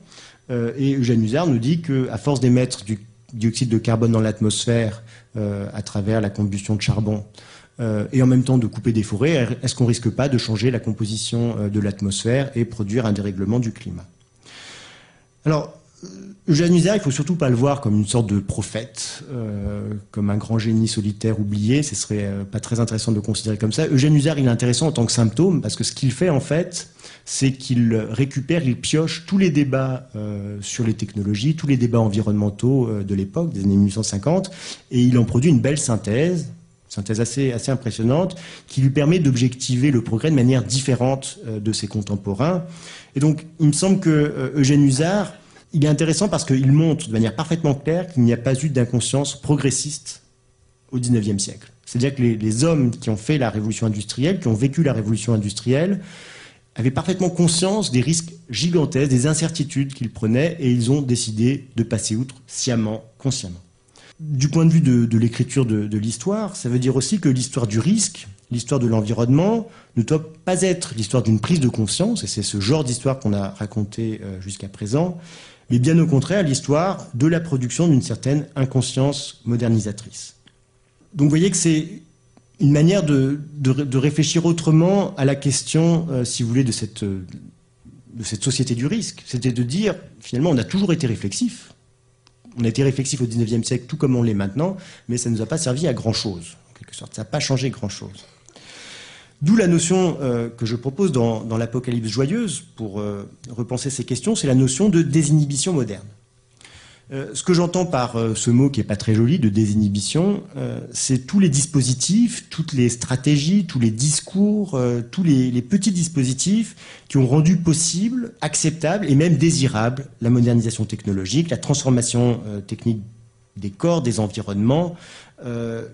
et Eugène Usard nous dit qu'à force d'émettre du dioxyde de carbone dans l'atmosphère à travers la combustion de charbon, et en même temps de couper des forêts, est-ce qu'on risque pas de changer la composition de l'atmosphère et produire un dérèglement du climat? Alors, Eugène Usard, il faut surtout pas le voir comme une sorte de prophète, euh, comme un grand génie solitaire oublié. Ce serait euh, pas très intéressant de le considérer comme ça. Eugène Usard, il est intéressant en tant que symptôme parce que ce qu'il fait en fait, c'est qu'il récupère, il pioche tous les débats euh, sur les technologies, tous les débats environnementaux de l'époque, des années 1850, et il en produit une belle synthèse, synthèse assez, assez impressionnante, qui lui permet d'objectiver le progrès de manière différente de ses contemporains. Et donc, il me semble que Eugène Usard il est intéressant parce qu'il montre de manière parfaitement claire qu'il n'y a pas eu d'inconscience progressiste au XIXe siècle. C'est-à-dire que les, hommes qui ont fait la révolution industrielle, qui ont vécu la révolution industrielle, avaient parfaitement conscience des risques gigantesques, des incertitudes qu'ils prenaient, et ils ont décidé de passer outre sciemment, consciemment. Du point de vue de, l'écriture de l'histoire, ça veut dire aussi que l'histoire du risque, l'histoire de l'environnement, ne doit pas être l'histoire d'une prise de conscience, et c'est ce genre d'histoire qu'on a raconté euh, jusqu'à présent, mais bien au contraire l'histoire de la production d'une certaine inconscience modernisatrice. Donc vous voyez que c'est une manière de, réfléchir autrement à la question, euh, si vous voulez, de cette, de cette société du risque. C'était de dire, finalement, on a toujours été réflexif. On a été réflexif au XIXe siècle, tout comme on l'est maintenant, mais ça ne nous a pas servi à grand-chose, en quelque sorte. Ça n'a pas changé grand-chose. D'où la notion euh, que je propose dans, l'Apocalypse joyeuse, pour euh, repenser ces questions, c'est la notion de désinhibition moderne. Euh, ce que j'entends par ce mot qui n'est pas très joli, de désinhibition, c'est tous les dispositifs, toutes les stratégies, tous les discours, tous les, petits dispositifs qui ont rendu possible, acceptable et même désirable la modernisation technologique, la transformation technique des corps, des environnements,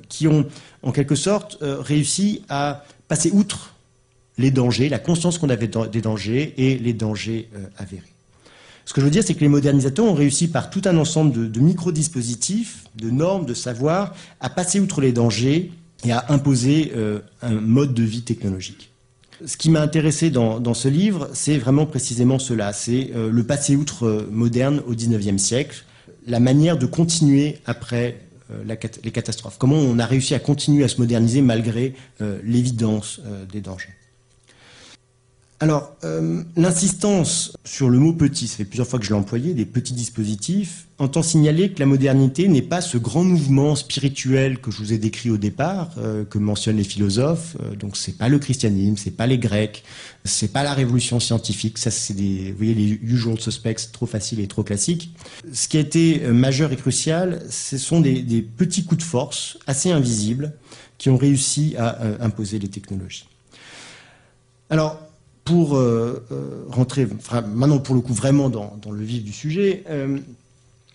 qui ont en quelque sorte réussi à passer outre les dangers, la conscience qu'on avait des dangers et les dangers euh, avérés. Ce que je veux dire, c'est que les modernisateurs ont réussi par tout un ensemble de, micro-dispositifs, de normes, de savoirs, à passer outre les dangers et à imposer euh, un mode de vie technologique. Ce qui m'a intéressé dans, ce livre, c'est vraiment précisément cela, c'est euh, le passer outre moderne au XIXe siècle, la manière de continuer après euh, les catastrophes. Comment on a réussi à continuer à se moderniser malgré euh, l'évidence euh, des dangers alors, l'insistance sur le mot petit, ça fait plusieurs fois que je l'ai employé, des petits dispositifs, entend signaler que la modernité n'est pas ce grand mouvement spirituel que je vous ai décrit au départ, que mentionnent les philosophes. donc, c'est pas le christianisme, c'est pas les Grecs, c'est pas la révolution scientifique. Ça, c'est des, vous voyez, les usual suspects trop faciles et trop classiques. Ce qui a été euh, majeur et crucial, ce sont des, petits coups de force assez invisibles qui ont réussi à euh, imposer les technologies. Alors, pour euh, rentrer maintenant pour le coup vraiment dans, le vif du sujet,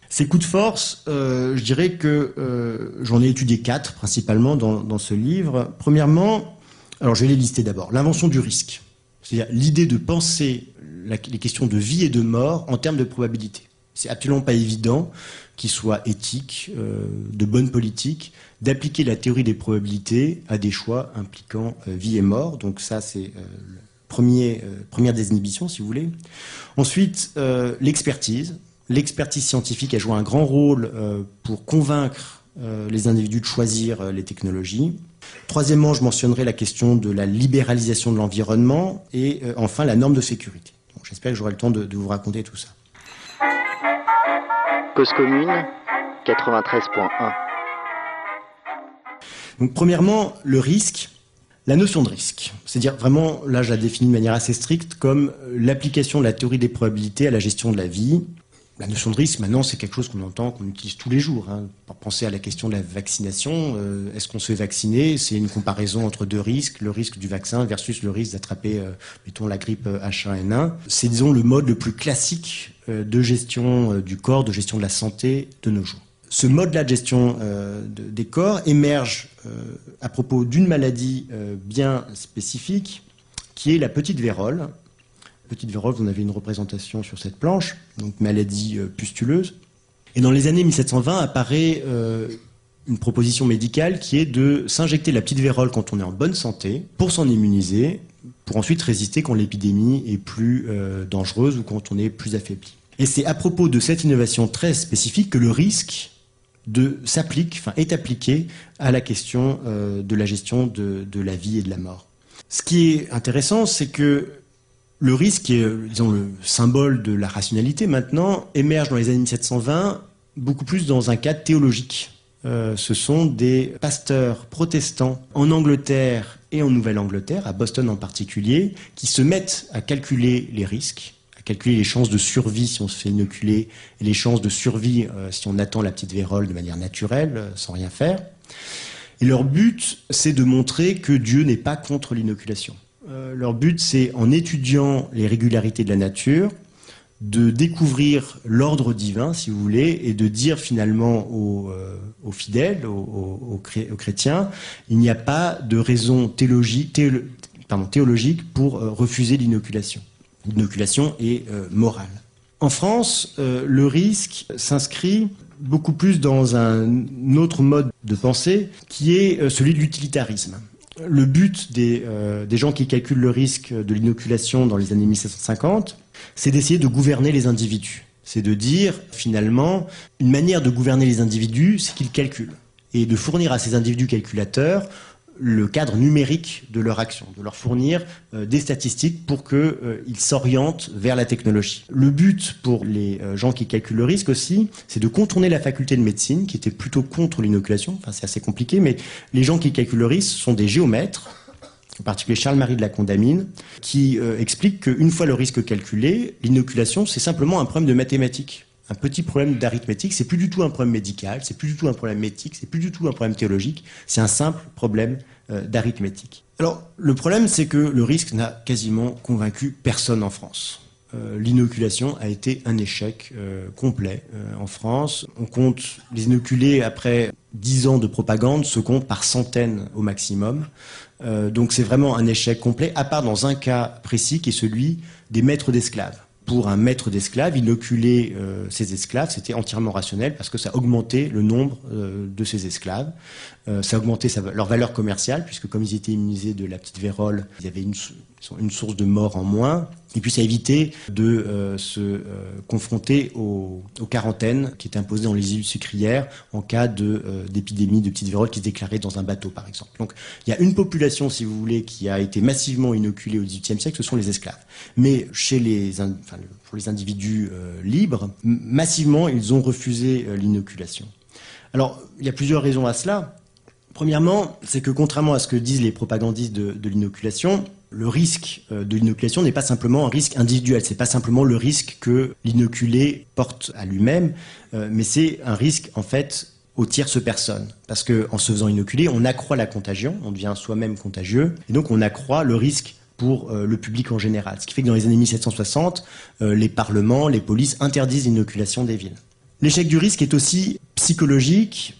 ces coups de force, je dirais que j'en ai étudié quatre principalement dans, ce livre. Premièrement, alors je vais les lister d'abord. L'invention du risque. C'est-à-dire l'idée de penser les questions de vie et de mort en termes de probabilité. C'est absolument pas évident qu'il soit éthique, euh, de bonne politique, d'appliquer la théorie des probabilités à des choix impliquant euh, vie et mort. Donc ça, c'est euh, première désinhibition, si vous voulez. Ensuite, l'expertise. L'expertise scientifique a joué un grand rôle pour convaincre les individus de choisir les technologies. Troisièmement, je mentionnerai la question de la libéralisation de l'environnement et euh, enfin la norme de sécurité. J'espère que j'aurai le temps de, vous raconter tout ça. Cause commune 93.1 Donc premièrement, le risque, la notion de risque. C'est-à-dire vraiment, là je la définis de manière assez stricte comme euh, l'application de la théorie des probabilités à la gestion de la vie, la notion de risque, maintenant, c'est quelque chose qu'on entend, qu'on utilise tous les jours. Hein. Pour penser à la question de la vaccination, euh, est-ce qu'on se fait vacciner? C'est une comparaison entre deux risques, le risque du vaccin versus le risque d'attraper, euh, mettons, la grippe H1N1. Euh, c'est, disons, le mode le plus classique de gestion du corps, de gestion de la santé de nos jours. Ce mode-là de gestion des corps émerge à propos d'une maladie bien spécifique, qui est la petite vérole, petite vérole, vous en avez une représentation sur cette planche, donc maladie euh, pustuleuse. Et dans les années 1720 apparaît euh, une proposition médicale qui est de s'injecter la petite vérole quand on est en bonne santé pour s'en immuniser, pour ensuite résister quand l'épidémie est plus euh, dangereuse ou quand on est plus affaibli. Et c'est à propos de cette innovation très spécifique que le risque de s'applique, enfin est appliqué à la question euh, de la gestion de, la vie et de la mort. Ce qui est intéressant, c'est que le risque, qui est disons, le symbole de la rationalité maintenant, émerge dans les années 1720 beaucoup plus dans un cadre théologique. Euh, ce sont des pasteurs protestants en Angleterre et en Nouvelle-Angleterre, à Boston en particulier, qui se mettent à calculer les risques, calculer les chances de survie si on se fait inoculer et les chances de survie euh, si on attend la petite vérole de manière naturelle, euh, sans rien faire. Et leur but, c'est de montrer que Dieu n'est pas contre l'inoculation. leur but, c'est en étudiant les régularités de la nature, de découvrir l'ordre divin, si vous voulez, et de dire finalement aux, euh, fidèles, aux, chrétiens, il n'y a pas de raison théologique, pour euh, refuser l'inoculation. L'inoculation est euh, morale. En France, le risque s'inscrit beaucoup plus dans un autre mode de pensée qui est celui de l'utilitarisme le but des, des, gens qui calculent le risque de l'inoculation dans les années 1750, c'est d'essayer de gouverner les individus. C'est de dire, finalement, une manière de gouverner les individus, c'est qu'ils calculent. Et de fournir à ces individus calculateurs le cadre numérique de leur action, de leur fournir euh, des statistiques pour qu'ils euh, s'orientent vers la technologie. Le but pour les euh, gens qui calculent le risque aussi, c'est de contourner la faculté de médecine qui était plutôt contre l'inoculation. Enfin, c'est assez compliqué, mais les gens qui calculent le risque sont des géomètres en particulier Charles-Marie de la Condamine, qui euh, explique qu'une fois le risque calculé, l'inoculation, c'est simplement un problème de mathématiques. Un petit problème d'arithmétique, c'est plus du tout un problème médical, c'est plus du tout un problème éthique, c'est plus du tout un problème théologique, c'est un simple problème euh, d'arithmétique. Alors, le problème, c'est que le risque n'a quasiment convaincu personne en France. Euh, l'inoculation a été un échec complet en France. On compte les inoculés après dix ans de propagande se comptent par centaines au maximum. Euh, donc c'est vraiment un échec complet, à part dans un cas précis qui est celui des maîtres d'esclaves. Pour un maître d'esclaves, inoculer euh, ses esclaves, c'était entièrement rationnel parce que ça augmentait le nombre euh, de ses esclaves, ça augmentait leur valeur commerciale puisque comme ils étaient immunisés de la petite vérole, ils avaient une source de mort en moins. Et puis ça évitait de euh, se euh, confronter aux, quarantaines qui étaient imposées dans les îles sucrières en cas euh, d'épidémie de, petites vérole qui se déclarait dans un bateau, par exemple. Donc il y a une population, si vous voulez, qui a été massivement inoculée au XVIIIe siècle, ce sont les esclaves. Mais chez les, pour les individus libres, massivement, ils ont refusé l'inoculation. Alors il y a plusieurs raisons à cela. Premièrement, c'est que contrairement à ce que disent les propagandistes de l'inoculation, le risque euh, de l'inoculation n'est pas simplement un risque individuel, c'est pas simplement le risque que l'inoculé porte à lui-même, euh, mais c'est un risque en fait aux tierces personnes. Parce qu'en se faisant inoculer, on accroît la contagion, on devient soi-même contagieux, et donc on accroît le risque pour euh, le public en général. Ce qui fait que dans les années 1760, les parlements, les polices interdisent l'inoculation des villes. L'échec du risque est aussi psychologique,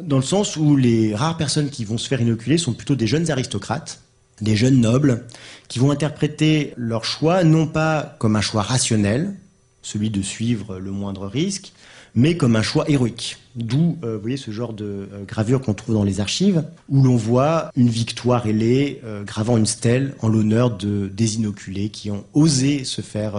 dans le sens où les rares personnes qui vont se faire inoculer sont plutôt des jeunes aristocrates, des jeunes nobles qui vont interpréter leur choix non pas comme un choix rationnel, celui de suivre le moindre risque, mais comme un choix héroïque. D'où, euh, vous voyez, ce genre de euh, gravure qu'on trouve dans les archives, où l'on voit une victoire ailée euh, gravant une stèle en l'honneur de des inoculés qui ont osé se faire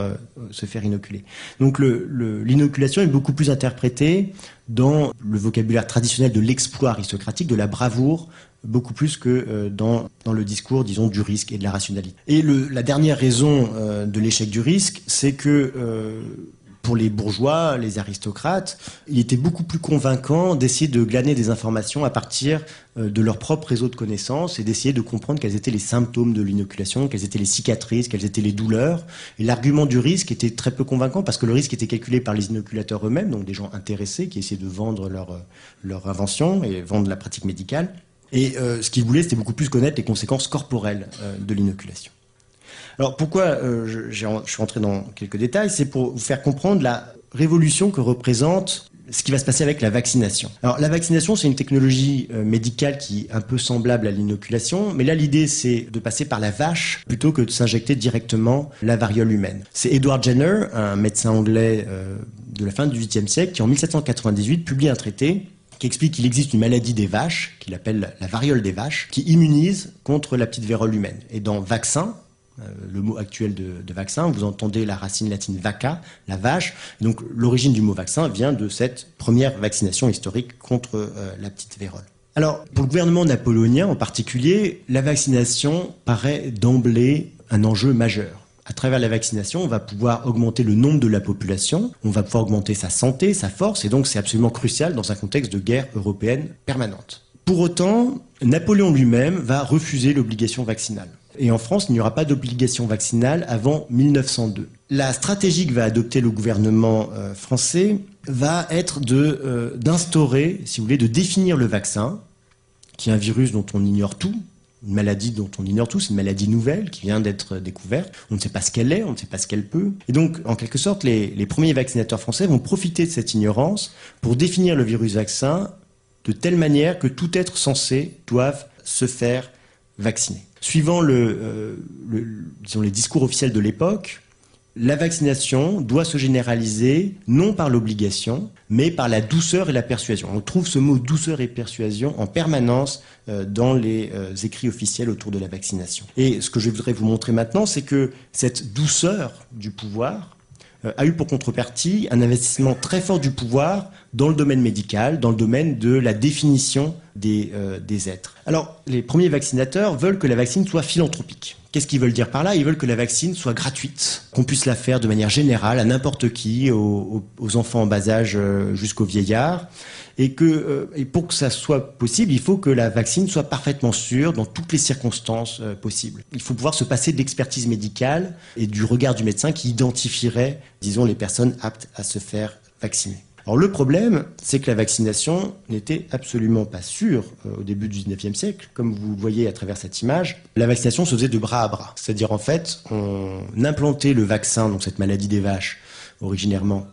se faire inoculer. Donc l'inoculation est beaucoup plus interprétée dans le vocabulaire traditionnel de l'exploit aristocratique, de la bravoure, beaucoup plus que dans, dans le discours, disons, du risque et de la rationalité. Et la dernière raison de l'échec du risque, c'est que pour les bourgeois, les aristocrates, il était beaucoup plus convaincant d'essayer de glaner des informations à partir euh, de leur propre réseau de connaissances et d'essayer de comprendre quels étaient les symptômes de l'inoculation, quelles étaient les cicatrices, quelles étaient les douleurs. Et l'argument du risque était très peu convaincant parce que le risque était calculé par les inoculateurs eux-mêmes, donc des gens intéressés qui essayaient de vendre leur, euh, leur invention et vendre la pratique médicale. Et euh, ce qu'ils voulaient, c'était beaucoup plus connaître les conséquences corporelles de l'inoculation. Alors pourquoi euh, je, je, suis rentré dans quelques détails? C'est pour vous faire comprendre la révolution que représente ce qui va se passer avec la vaccination. Alors la vaccination, c'est une technologie euh, médicale qui est un peu semblable à l'inoculation, mais là l'idée c'est de passer par la vache plutôt que de s'injecter directement la variole humaine. C'est Edward Jenner, un médecin anglais euh, de la fin du XVIIIe siècle, qui en 1798 publie un traité qui explique qu'il existe une maladie des vaches, qu'il appelle la variole des vaches, qui immunise contre la petite vérole humaine. Et dans vaccin, euh, le mot actuel de, vaccin. Vous entendez la racine latine vaca, la vache. donc l'origine du mot vaccin vient de cette première vaccination historique contre euh, la petite vérole. Alors pour le gouvernement napoléonien en particulier, la vaccination paraît d'emblée un enjeu majeur. À travers la vaccination, on va pouvoir augmenter le nombre de la population, on va pouvoir augmenter sa santé, sa force, et donc c'est absolument crucial dans un contexte de guerre européenne permanente. Pour autant, Napoléon lui-même va refuser l'obligation vaccinale. Et en France, il n'y aura pas d'obligation vaccinale avant 1902. La stratégie que va adopter le gouvernement euh, français va être euh, d'instaurer, si vous voulez, de définir le vaccin, qui est un virus dont on ignore tout, une maladie dont on ignore tout, c'est une maladie nouvelle qui vient d'être découverte. On ne sait pas ce qu'elle est, on ne sait pas ce qu'elle peut. Et donc, en quelque sorte, les, les premiers vaccinateurs français vont profiter de cette ignorance pour définir le virus vaccin de telle manière que tout être censé doive se faire vacciner. Suivant euh, les discours officiels de l'époque, la vaccination doit se généraliser non par l'obligation, mais par la douceur et la persuasion. On trouve ce mot douceur et persuasion en permanence euh, dans les euh, écrits officiels autour de la vaccination. Et ce que je voudrais vous montrer maintenant, c'est que cette douceur du pouvoir a eu pour contrepartie un investissement très fort du pouvoir dans le domaine médical, dans le domaine de la définition des, euh, des êtres. Alors, les premiers vaccinateurs veulent que la vaccine soit philanthropique. Qu'est-ce qu'ils veulent dire par là? Ils veulent que la vaccine soit gratuite, qu'on puisse la faire de manière générale à n'importe qui, aux, enfants en bas âge euh, jusqu'aux vieillards, et que euh, et pour que ça soit possible, il faut que la vaccine soit parfaitement sûre dans toutes les circonstances possibles. Il faut pouvoir se passer de l'expertise médicale et du regard du médecin qui identifierait, disons, les personnes aptes à se faire vacciner. Alors le problème, c'est que la vaccination n'était absolument pas sûre euh, au début du 19e siècle. Comme vous voyez à travers cette image, la vaccination se faisait de bras à bras. C'est-à-dire en fait, on implantait le vaccin, donc cette maladie des vaches originairement,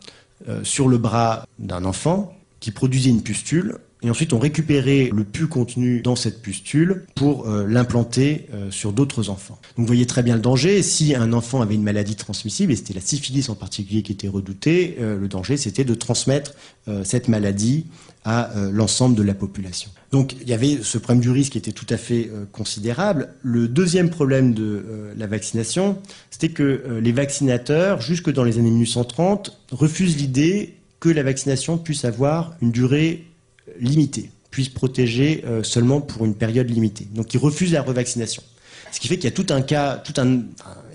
euh, sur le bras d'un enfant qui produisait une pustule et ensuite on récupérait le pu contenu dans cette pustule pour euh, l'implanter euh, sur d'autres enfants. Donc vous voyez très bien le danger. Si un enfant avait une maladie transmissible, et c'était la syphilis en particulier qui était redoutée, euh, le danger c'était de transmettre cette maladie à l'ensemble de la population. Donc il y avait ce problème du risque qui était tout à fait considérable. Le deuxième problème de la vaccination, c'était que les vaccinateurs, jusque dans les années 1930, refusent l'idée que la vaccination puisse avoir une durée limité, puisse protéger euh, seulement pour une période limitée. Donc ils refusent la revaccination. Ce qui fait qu'il y a tout un cas, tout un,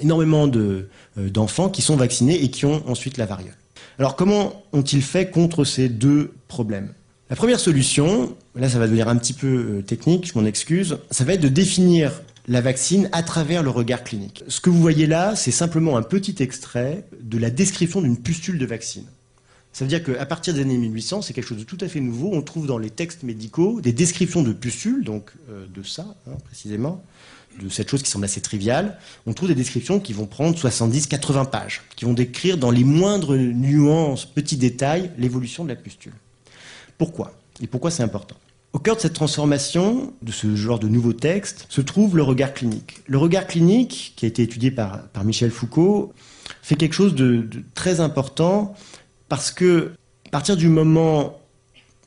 énormément de, euh, d'enfants qui sont vaccinés et qui ont ensuite la variole. Alors comment ont-ils fait contre ces deux problèmes? La première solution, là ça va devenir un petit peu euh, technique, je m'en excuse, ça va être de définir la vaccine à travers le regard clinique. Ce que vous voyez là, c'est simplement un petit extrait de la description d'une pustule de vaccine. Ça veut dire qu'à partir des années 1800, c'est quelque chose de tout à fait nouveau. On trouve dans les textes médicaux des descriptions de pustules, donc euh, de ça hein, précisément, de cette chose qui semble assez triviale. On trouve des descriptions qui vont prendre 70-80 pages, qui vont décrire dans les moindres nuances, petits détails, l'évolution de la pustule. Pourquoi? Et pourquoi c'est important? Au cœur de cette transformation, de ce genre de nouveaux textes, se trouve le regard clinique. Le regard clinique, qui a été étudié par, Michel Foucault, fait quelque chose de très important parce que, à partir du moment,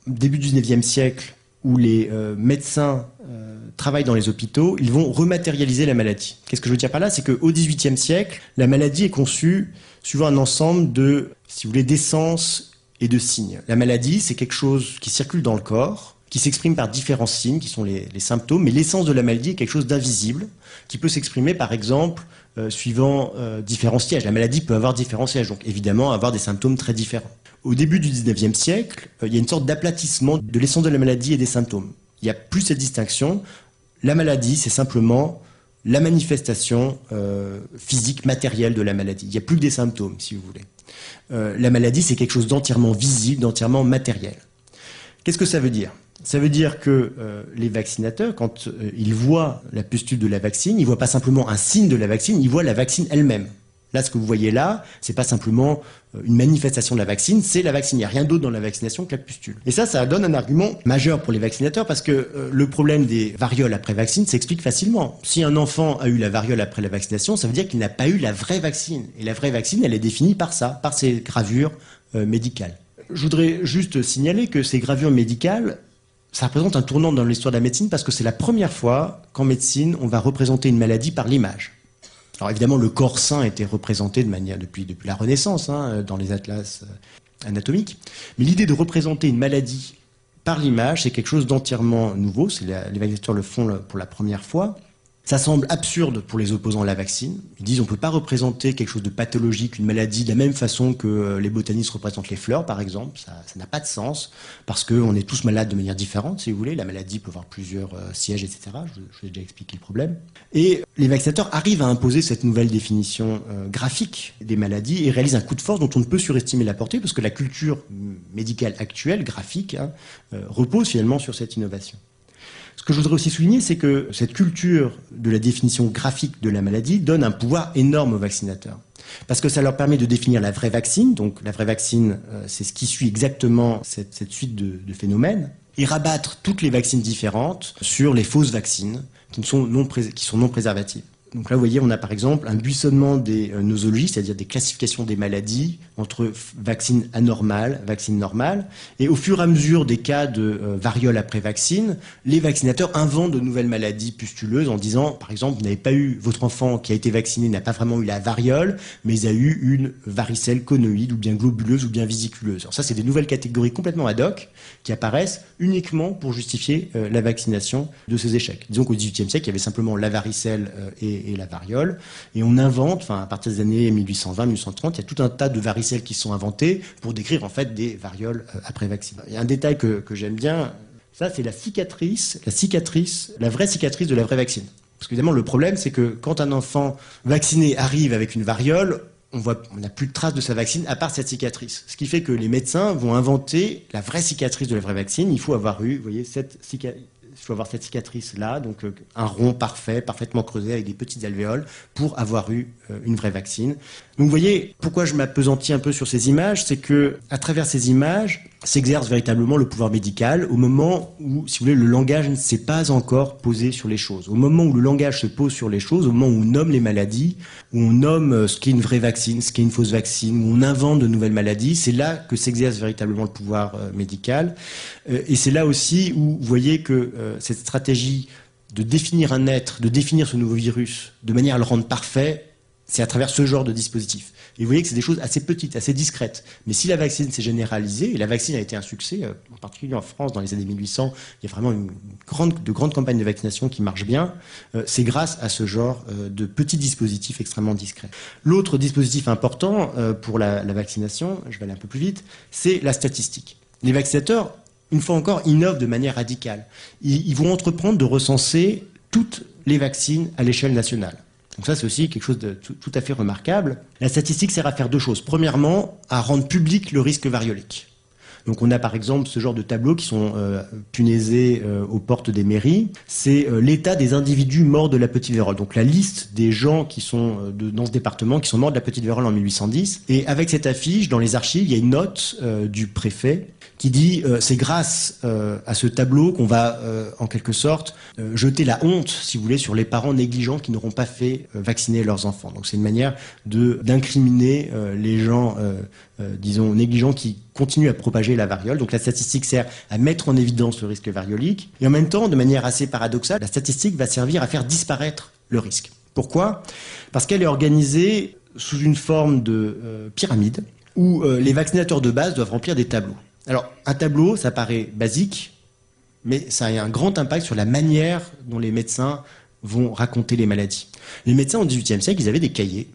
début du 19e siècle, où les euh, médecins euh, travaillent dans les hôpitaux, ils vont rematérialiser la maladie. Qu'est-ce que je veux dire par là? C'est qu'au XVIIIe siècle, la maladie est conçue suivant un ensemble de, si vous voulez, et de signes. La maladie, c'est quelque chose qui circule dans le corps, qui s'exprime par différents signes, qui sont les, symptômes, mais l'essence de la maladie est quelque chose d'invisible, qui peut s'exprimer par exemple euh, suivant euh, différents sièges. La maladie peut avoir différents sièges, donc évidemment avoir des symptômes très différents. Au début du 19e siècle, euh, il y a une sorte d'aplatissement de l'essence de la maladie et des symptômes. Il n'y a plus cette distinction. La maladie, c'est simplement la manifestation physique, matérielle de la maladie. Il n'y a plus que des symptômes, si vous voulez. la maladie, c'est quelque chose d'entièrement visible, d'entièrement matériel. Qu'est-ce que ça veut dire? Ça veut dire que euh, les vaccinateurs, quand euh, ils voient la pustule de la vaccine, ils voient pas simplement un signe de la vaccine, ils voient la vaccine elle-même. Là, ce que vous voyez là, c'est pas simplement euh, une manifestation de la vaccine, c'est la vaccine. Il n'y a rien d'autre dans la vaccination que la pustule. Et ça, ça donne un argument majeur pour les vaccinateurs parce que le problème des varioles après vaccine s'explique facilement. Si un enfant a eu la variole après la vaccination, ça veut dire qu'il n'a pas eu la vraie vaccine. Et la vraie vaccine, elle est définie par ça, par ces gravures médicales. Je voudrais juste signaler que ces gravures médicales, ça représente un tournant dans l'histoire de la médecine parce que c'est la première fois qu'en médecine, on va représenter une maladie par l'image. Alors évidemment, le corps sain était représenté de manière depuis, la Renaissance hein, dans les atlas anatomiques, mais l'idée de représenter une maladie par l'image, c'est quelque chose d'entièrement nouveau. Les vaccinateurs le font pour la première fois. Ça semble absurde pour les opposants à la vaccine. Ils disent on ne peut pas représenter quelque chose de pathologique, une maladie, de la même façon que euh, les botanistes représentent les fleurs, par exemple. Ça n'a pas de sens, parce qu'on est tous malades de manière différente, si vous voulez. La maladie peut avoir plusieurs euh, sièges, etc. Je, vous ai déjà expliqué le problème. Et les vaccinateurs arrivent à imposer cette nouvelle définition euh, graphique des maladies et réalisent un coup de force dont on ne peut surestimer la portée, parce que la culture médicale actuelle, graphique, hein, repose finalement sur cette innovation. Ce que je voudrais aussi souligner, c'est que cette culture de la définition graphique de la maladie donne un pouvoir énorme aux vaccinateurs. Parce que ça leur permet de définir la vraie vaccine. Donc la vraie vaccine, euh, c'est ce qui suit exactement cette, suite de, phénomènes. Et rabattre toutes les vaccines différentes sur les fausses vaccines qui sont non, qui sont non préservatives. Donc là, vous voyez, on a par exemple un buissonnement des euh, nosologies, c'est-à-dire des classifications des maladies entre vaccine anormale, vaccine normale. Et au fur et à mesure des cas de euh, variole après vaccine, les vaccinateurs inventent de nouvelles maladies pustuleuses en disant, par exemple, vous n'avez pas eu, votre enfant qui a été vacciné n'a pas vraiment eu la variole, mais a eu une varicelle conoïde ou bien globuleuse ou bien vésiculeuse. Alors ça, c'est des nouvelles catégories complètement ad hoc qui apparaissent uniquement pour justifier euh, la vaccination de ces échecs. Disons qu'au XVIIIe siècle, il y avait simplement la varicelle et et, la variole. Et on invente, enfin, à partir des années 1820-1830, il y a tout un tas de varicelles qui sont inventées pour décrire en fait des varioles euh, après vaccin. Il y a un détail que, j'aime bien, ça c'est la cicatrice, la cicatrice, la vraie cicatrice de la vraie vaccine. Parce qu'évidemment, le problème, c'est que quand un enfant vacciné arrive avec une variole, on voit, on n'a plus de traces de sa vaccine à part cette cicatrice. Ce qui fait que les médecins vont inventer la vraie cicatrice de la vraie vaccine. Il faut avoir eu, vous voyez, cette cicatrice faut avoir cette cicatrice-là, donc euh, un rond parfait, parfaitement creusé avec des petites alvéoles pour avoir eu euh, une vraie vaccine. Donc vous voyez, pourquoi je m'appesantis un peu sur ces images, c'est que à travers ces images s'exerce véritablement le pouvoir médical au moment où, si vous voulez, le langage ne s'est pas encore posé sur les choses. Au moment où le langage se pose sur les choses, au moment où on nomme les maladies, où on nomme euh, ce qui est une vraie vaccine, ce qui est une fausse vaccine, où on invente de nouvelles maladies, c'est là que s'exerce véritablement le pouvoir médical. et c'est là aussi où vous voyez que cette stratégie de définir un être, de définir ce nouveau virus de manière à le rendre parfait, c'est à travers ce genre de dispositif. Et vous voyez que c'est des choses assez petites, assez discrètes. Mais si la vaccine s'est généralisée, et la vaccine a été un succès, euh, en particulier en France dans les années 1800, il y a vraiment une grande, de grandes campagnes de vaccination qui marchent bien, euh, c'est grâce à ce genre euh, de petits dispositifs extrêmement discrets. L'autre dispositif important pour la, la vaccination, je vais aller un peu plus vite, c'est la statistique. Les vaccinateurs une fois encore, innovent de manière radicale. Ils, vont entreprendre de recenser toutes les vaccines à l'échelle nationale. Donc ça, c'est aussi quelque chose de tout, à fait remarquable. La statistique sert à faire deux choses. Premièrement, à rendre public le risque variolique. Donc on a par exemple ce genre de tableaux qui sont euh, punaisés euh, aux portes des mairies. C'est euh, l'état des individus morts de la petite vérole. Donc la liste des gens qui sont dans ce département qui sont morts de la petite vérole en 1810. Et avec cette affiche, dans les archives, il y a une note du préfet qui dit c'est grâce à ce tableau qu'on va en quelque sorte jeter la honte, si vous voulez, sur les parents négligents qui n'auront pas fait vacciner leurs enfants. Donc c'est une manière d'incriminer les gens, disons négligents qui continuent à propager la variole. Donc la statistique sert à mettre en évidence le risque variolique et en même temps, de manière assez paradoxale, la statistique va servir à faire disparaître le risque. Pourquoi? Parce qu'elle est organisée sous une forme de pyramide où les vaccinateurs de base doivent remplir des tableaux. Alors, un tableau, ça paraît basique, mais ça a un grand impact sur la manière dont les médecins vont raconter les maladies. Les médecins au XVIIIe siècle, ils avaient des cahiers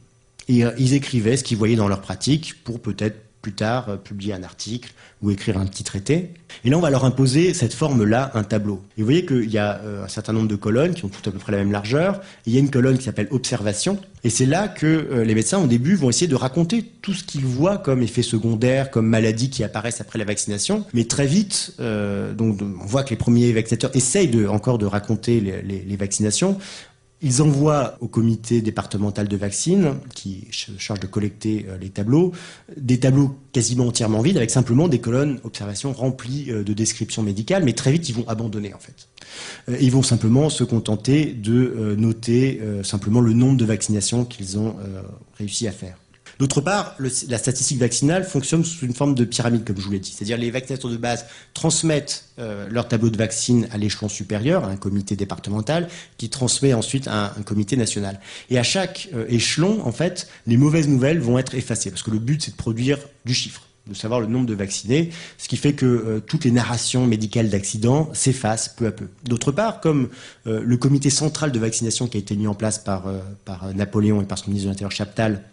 et euh, ils écrivaient ce qu'ils voyaient dans leur pratique pour peut-être plus tard euh, publier un article ou écrire un petit traité. Et là, on va leur imposer cette forme-là, un tableau. Et vous voyez qu'il y a euh, un certain nombre de colonnes qui ont toutes à peu près la même largeur. il y a une colonne qui s'appelle observation. Et c'est là que les médecins, au début, vont essayer de raconter tout ce qu'ils voient comme effets secondaires, comme maladies qui apparaissent après la vaccination. Mais très vite, donc, on voit que les premiers vaccinateurs essayent de, encore de raconter les vaccinations. Ils envoient au comité départemental de vaccines, qui se charge de collecter euh, les tableaux, des tableaux quasiment entièrement vides, avec simplement des colonnes observations remplies euh, de descriptions médicales, mais très vite ils vont abandonner en fait. Euh, ils vont simplement se contenter de noter simplement le nombre de vaccinations qu'ils ont réussi à faire. D'autre part, la statistique vaccinale fonctionne sous une forme de pyramide, comme je vous l'ai dit. C'est-à-dire les vaccinateurs de base transmettent euh, leur tableau de vaccine à l'échelon supérieur, à un comité départemental, qui transmet ensuite à un, comité national. Et à chaque euh, échelon, en fait, les mauvaises nouvelles vont être effacées, parce que le but, c'est de produire du chiffre de savoir le nombre de vaccinés, ce qui fait que euh, toutes les narrations médicales d'accidents s'effacent peu à peu. D'autre part, comme le comité central de vaccination qui a été mis en place par, par Napoléon et par son ministre de l'Intérieur Chaptal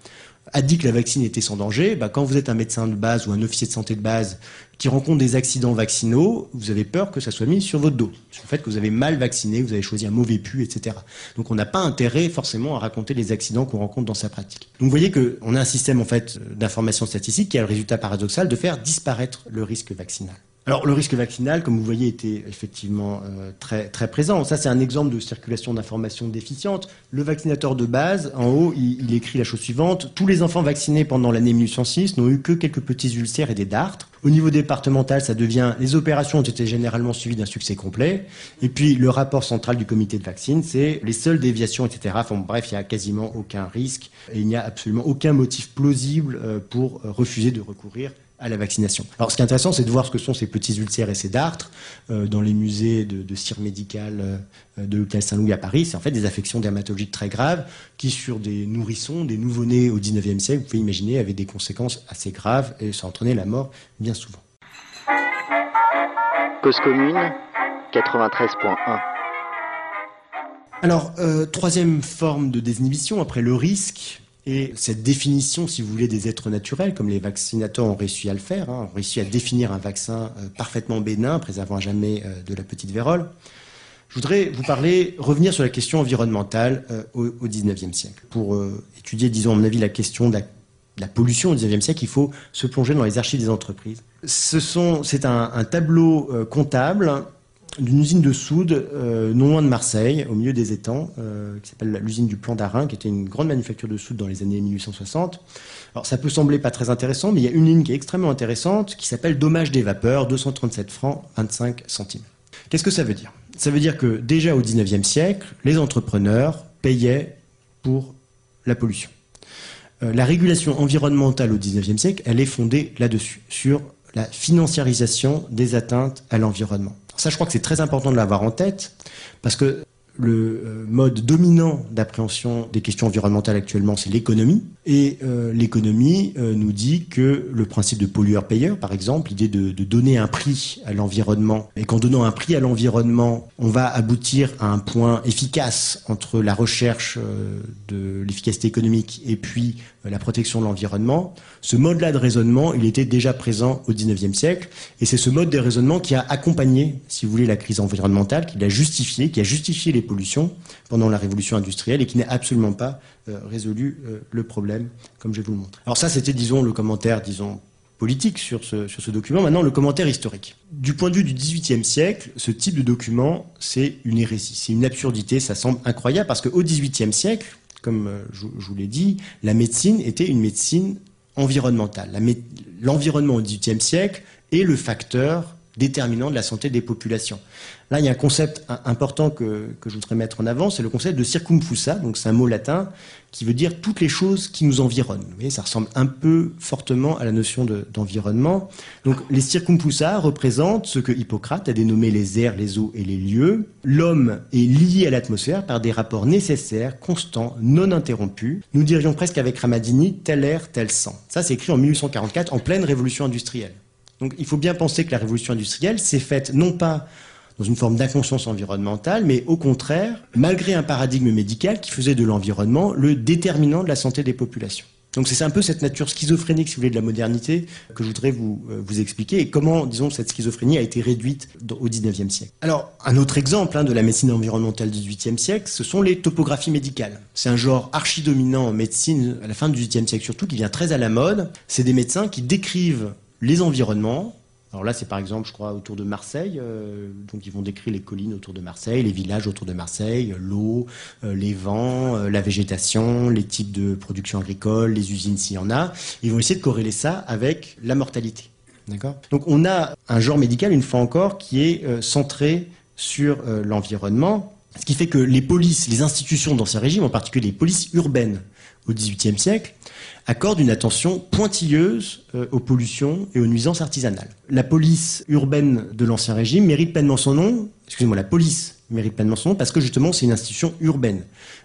a dit que la vaccine était sans danger, bah, quand vous êtes un médecin de base ou un officier de santé de base qui rencontre des accidents vaccinaux, vous avez peur que ça soit mis sur votre dos. Sur le fait que vous avez mal vacciné, vous avez choisi un mauvais pu, etc. Donc on n'a pas intérêt forcément à raconter les accidents qu'on rencontre dans sa pratique. Donc vous voyez qu'on a un système en fait d'information statistique qui a le résultat paradoxal de faire disparaître le risque vaccinal. Alors le risque vaccinal, comme vous voyez, était effectivement euh, très, très présent. Ça, c'est un exemple de circulation d'informations déficiente. Le vaccinateur de base, en haut, il, écrit la chose suivante. Tous les enfants vaccinés pendant l'année 1806 n'ont eu que quelques petits ulcères et des dartres. Au niveau départemental, ça devient les opérations ont été généralement suivies d'un succès complet. Et puis le rapport central du comité de vaccine, c'est les seules déviations, etc. Enfin, bref, il n'y a quasiment aucun risque et il n'y a absolument aucun motif plausible euh, pour euh, refuser de recourir à la vaccination. Alors, ce qui est intéressant, c'est de voir ce que sont ces petits ulcères et ces dartres euh, dans les musées de, de cire médicale euh, de l'hôpital Saint-Louis à Paris. C'est en fait des affections dermatologiques très graves qui, sur des nourrissons, des nouveau-nés au 19e siècle, vous pouvez imaginer, avaient des conséquences assez graves et ça entraînait la mort bien souvent. Cause commune 93.1 alors, euh, troisième forme de désinhibition, après le risque, et cette définition, si vous voulez, des êtres naturels, comme les vaccinateurs ont réussi à le faire, hein, ont réussi à définir un vaccin euh, parfaitement bénin, préservant à jamais euh, de la petite vérole, je voudrais vous parler, revenir sur la question environnementale euh, au, XIXe siècle. Pour étudier, disons, à mon avis, la question de la, pollution au XIXe siècle, il faut se plonger dans les archives des entreprises. C'est un, un, tableau comptable d'une usine de soude euh, non loin de Marseille, au milieu des étangs, euh, qui s'appelle l'usine du Plan d'Arin, qui était une grande manufacture de soude dans les années 1860. Alors ça peut sembler pas très intéressant, mais il y a une ligne qui est extrêmement intéressante, qui s'appelle dommage des vapeurs, 237 francs 25 centimes. Qu'est-ce que ça veut dire? Ça veut dire que déjà au 19e siècle, les entrepreneurs payaient pour la pollution. Euh, la régulation environnementale au 19e siècle, elle est fondée là-dessus, sur la financiarisation des atteintes à l'environnement. Ça, je crois que c'est très important de l'avoir en tête, parce que le euh, mode dominant d'appréhension des questions environnementales actuellement, c'est l'économie. Et euh, l'économie euh, nous dit que le principe de pollueur-payeur, par exemple, l'idée de, de, donner un prix à l'environnement, et qu'en donnant un prix à l'environnement, on va aboutir à un point efficace entre la recherche de l'efficacité économique et puis la protection de l'environnement, ce mode-là de raisonnement, il était déjà présent au XIXe siècle, et c'est ce mode de raisonnement qui a accompagné, si vous voulez, la crise environnementale, qui l'a justifié, qui a justifié les pollutions pendant la révolution industrielle, et qui n'a absolument pas euh, résolu euh, le problème, comme je vais vous le montrer. Alors ça, c'était, disons, le commentaire, disons, politique sur ce, sur ce document. Maintenant, le commentaire historique. Du point de vue du XVIIIe siècle, ce type de document, c'est une hérésie, c'est une absurdité, ça semble incroyable, parce qu'au XVIIIe siècle, comme euh, je, vous l'ai dit, la médecine était une médecine environnementale. L'environnement au XVIIIe siècle est le facteur déterminant de la santé des populations. Là, il y a un concept important que, je voudrais mettre en avant, c'est le concept de circumfusa, donc c'est un mot latin qui veut dire toutes les choses qui nous environnent. Vous voyez, ça ressemble un peu fortement à la notion d'environnement. donc les circumfusa représentent ce que Hippocrate a dénommé les airs, les eaux et les lieux. L'homme est lié à l'atmosphère par des rapports nécessaires, constants, non interrompus. Nous dirions presque avec Ramadini, tel air, tel sang. Ça, c'est écrit en 1844, en pleine révolution industrielle. Donc il faut bien penser que la révolution industrielle s'est faite non pas dans une forme d'inconscience environnementale, mais au contraire, malgré un paradigme médical qui faisait de l'environnement le déterminant de la santé des populations. Donc c'est un peu cette nature schizophrénique, si vous voulez, de la modernité que je voudrais vous, euh, vous expliquer et comment, disons, cette schizophrénie a été réduite au XIXe siècle. Alors, un autre exemple hein, de la médecine environnementale du XVIIIe siècle, ce sont les topographies médicales. C'est un genre archi-dominant en médecine à la fin du XVIIIe siècle surtout, qui vient très à la mode. C'est des médecins qui décrivent les environnements. Alors là, c'est par exemple, je crois, autour de Marseille. Euh, donc, ils vont décrire les collines autour de Marseille, les villages autour de Marseille, l'eau, euh, les vents, euh, la végétation, les types de production agricole, les usines s'il y en a. Ils vont essayer de corréler ça avec la mortalité. D'accord Donc, on a un genre médical, une fois encore, qui est centré sur l'environnement, ce qui fait que les polices, les institutions dans ces régimes, en particulier les polices urbaines, au XVIIIe siècle, accorde une attention pointilleuse euh, aux pollutions et aux nuisances artisanales. La police urbaine de l'Ancien Régime mérite pleinement son nom, excusez-moi, la police mérite pleinement son nom parce que justement c'est une institution urbaine.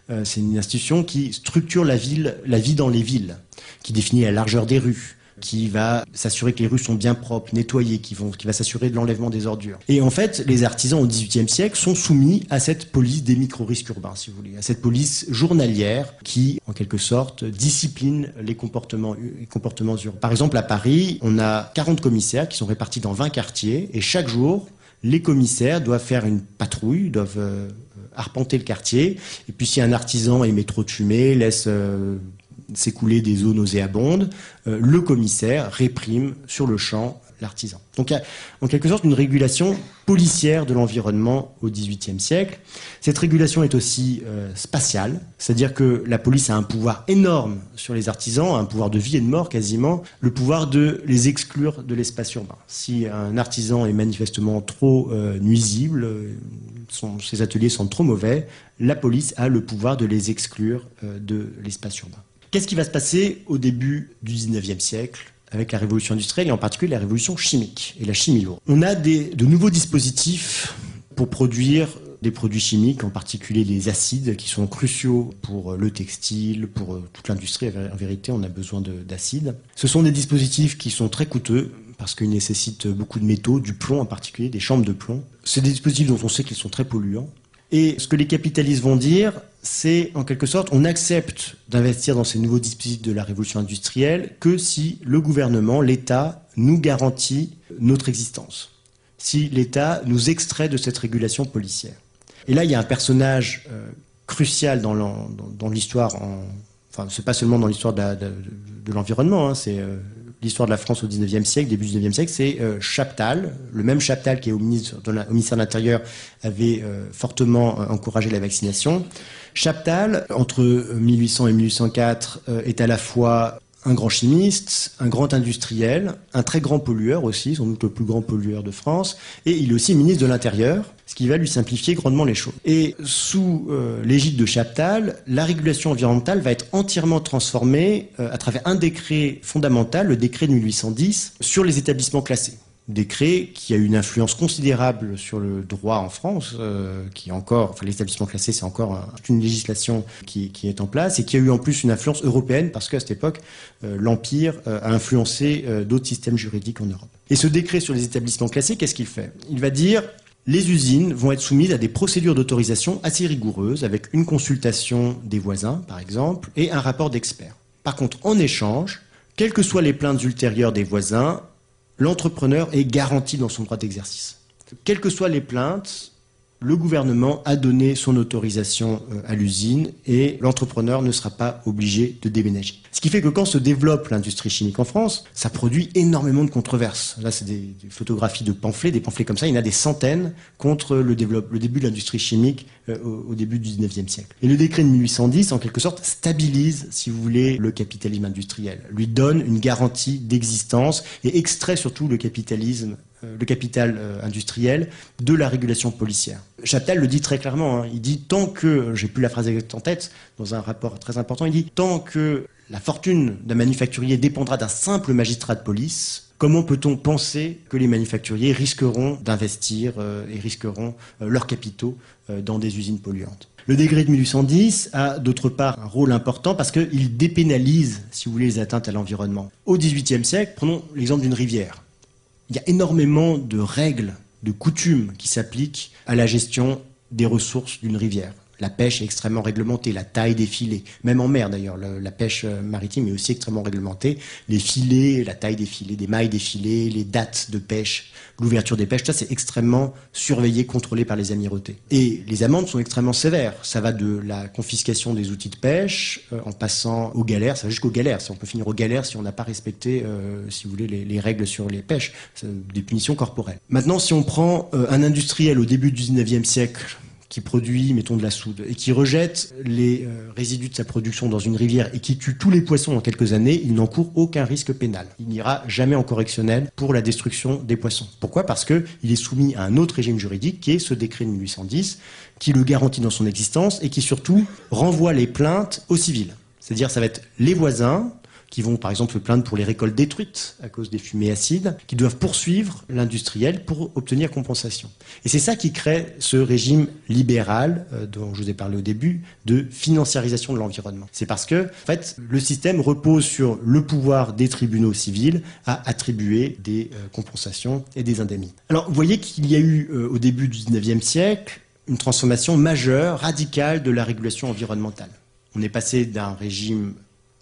Euh, c'est une institution qui structure la ville, la vie dans les villes, qui définit la largeur des rues, qui va s'assurer que les rues sont bien propres, nettoyées, qui, vont, qui va s'assurer de l'enlèvement des ordures. Et en fait, les artisans au XVIIIe siècle sont soumis à cette police des micro-risques urbains, si vous voulez, à cette police journalière qui, en quelque sorte, discipline les comportements, urbains. Par exemple, à Paris, on a 40 commissaires qui sont répartis dans 20 quartiers, et chaque jour, les commissaires doivent faire une patrouille, doivent euh, arpenter le quartier. Et puis si un artisan émet trop de fumée, laisse euh, s'écouler des eaux nauséabondes, euh, le commissaire réprime sur le champ l'artisan. Donc en quelque sorte une régulation policière de l'environnement au XVIIIe siècle. Cette régulation est aussi euh, spatiale, c'est-à-dire que la police a un pouvoir énorme sur les artisans, un pouvoir de vie et de mort quasiment, le pouvoir de les exclure de l'espace urbain. Si un artisan est manifestement trop euh, nuisible, ses ateliers sont trop mauvais, la police a le pouvoir de les exclure de l'espace urbain. Qu'est-ce qui va se passer au début du 19e siècle avec la révolution industrielle et en particulier la révolution chimique et la chimie lourde? On a de nouveaux dispositifs pour produire des produits chimiques, en particulier les acides, qui sont cruciaux pour le textile, pour toute l'industrie. En vérité, on a besoin d'acides. Ce sont des dispositifs qui sont très coûteux parce qu'ils nécessitent beaucoup de métaux, du plomb en particulier, des chambres de plomb. C'est des dispositifs dont on sait qu'ils sont très polluants. Et ce que les capitalistes vont dire, c'est en quelque sorte, on accepte d'investir dans ces nouveaux dispositifs de la révolution industrielle que si le gouvernement, l'État, nous garantit notre existence, si l'État nous extrait de cette régulation policière. Et là, il y a un personnage euh, crucial dans l'histoire, enfin, c'est pas seulement dans l'histoire de, l'environnement, hein, c'est euh, l'histoire de la France au 19e siècle, début du 19e siècle, c'est euh, Chaptal. Le même Chaptal qui au, au ministère de l'Intérieur avait fortement encouragé la vaccination. Chaptal, entre 1800 et 1804, est à la fois un grand chimiste, un grand industriel, un très grand pollueur aussi, sans doute le plus grand pollueur de France, et il est aussi ministre de l'Intérieur, ce qui va lui simplifier grandement les choses. Et sous euh, l'égide de Chaptal, la régulation environnementale va être entièrement transformée euh, à travers un décret fondamental, le décret de 1810, sur les établissements classés décret qui a eu une influence considérable sur le droit en France, euh, qui est encore, enfin l'établissement classé, c'est encore une législation qui, est en place et qui a eu en plus une influence européenne parce qu'à cette époque, euh, l'Empire euh, a influencé d'autres systèmes juridiques en Europe. Et ce décret sur les établissements classés, qu'est-ce qu'il fait? Il va dire les usines vont être soumises à des procédures d'autorisation assez rigoureuses, avec une consultation des voisins, par exemple, et un rapport d'experts. Par contre, en échange, quelles que soient les plaintes ultérieures des voisins, l'entrepreneur est garanti dans son droit d'exercice. Quelles que soient les plaintes, le gouvernement a donné son autorisation euh, à l'usine et l'entrepreneur ne sera pas obligé de déménager. Ce qui fait que quand se développe l'industrie chimique en France, ça produit énormément de controverses. Là, c'est des, photographies de pamphlets, des pamphlets comme ça, il y en a des centaines contre le, le début de l'industrie chimique euh, au, début du 19e siècle. Et le décret de 1810, en quelque sorte, stabilise, si vous voulez, le capitalisme industriel, lui donne une garantie d'existence et extrait surtout le capitalisme le capital euh, industriel de la régulation policière. Chaptal le dit très clairement, hein. il dit tant que, j'ai plus la phrase en tête, dans un rapport très important, il dit tant que la fortune d'un manufacturier dépendra d'un simple magistrat de police, Comment peut-on penser que les manufacturiers risqueront d'investir euh, et risqueront leurs capitaux dans des usines polluantes? Le décret de 1810 a d'autre part un rôle important parce qu'il dépénalise, si vous voulez, les atteintes à l'environnement. Au XVIIIe siècle, prenons l'exemple d'une rivière il y a énormément de règles, de coutumes qui s'appliquent à la gestion des ressources d'une rivière. La pêche est extrêmement réglementée, la taille des filets, même en mer d'ailleurs, la pêche euh, maritime est aussi extrêmement réglementée. Les filets, la taille des filets, des mailles des filets, les dates de pêche, l'ouverture des pêches, ça c'est extrêmement surveillé, contrôlé par les amirautés. Et les amendes sont extrêmement sévères. Ça va de la confiscation des outils de pêche euh, en passant aux galères, ça va jusqu'aux galères. On peut finir aux galères si on n'a pas respecté, euh, si vous voulez, les, règles sur les pêches, des punitions corporelles. Maintenant, si on prend un industriel au début du 19e siècle, qui produit, mettons, de la soude, et qui rejette les euh, résidus de sa production dans une rivière et qui tue tous les poissons en quelques années, il n'encourt aucun risque pénal. Il n'ira jamais en correctionnel pour la destruction des poissons. Pourquoi? Parce qu'il est soumis à un autre régime juridique qui est ce décret de 1810, qui le garantit dans son existence et qui surtout renvoie les plaintes aux civils. C'est-à-dire, ça va être les voisins qui vont par exemple se plaindre pour les récoltes détruites à cause des fumées acides, qui doivent poursuivre l'industriel pour obtenir compensation. Et c'est ça qui crée ce régime libéral euh, dont je vous ai parlé au début de financiarisation de l'environnement. C'est parce que en fait, le système repose sur le pouvoir des tribunaux civils à attribuer des euh, compensations et des indemnités. Alors, vous voyez qu'il y a eu euh, au début du 19e siècle une transformation majeure, radicale de la régulation environnementale. On est passé d'un régime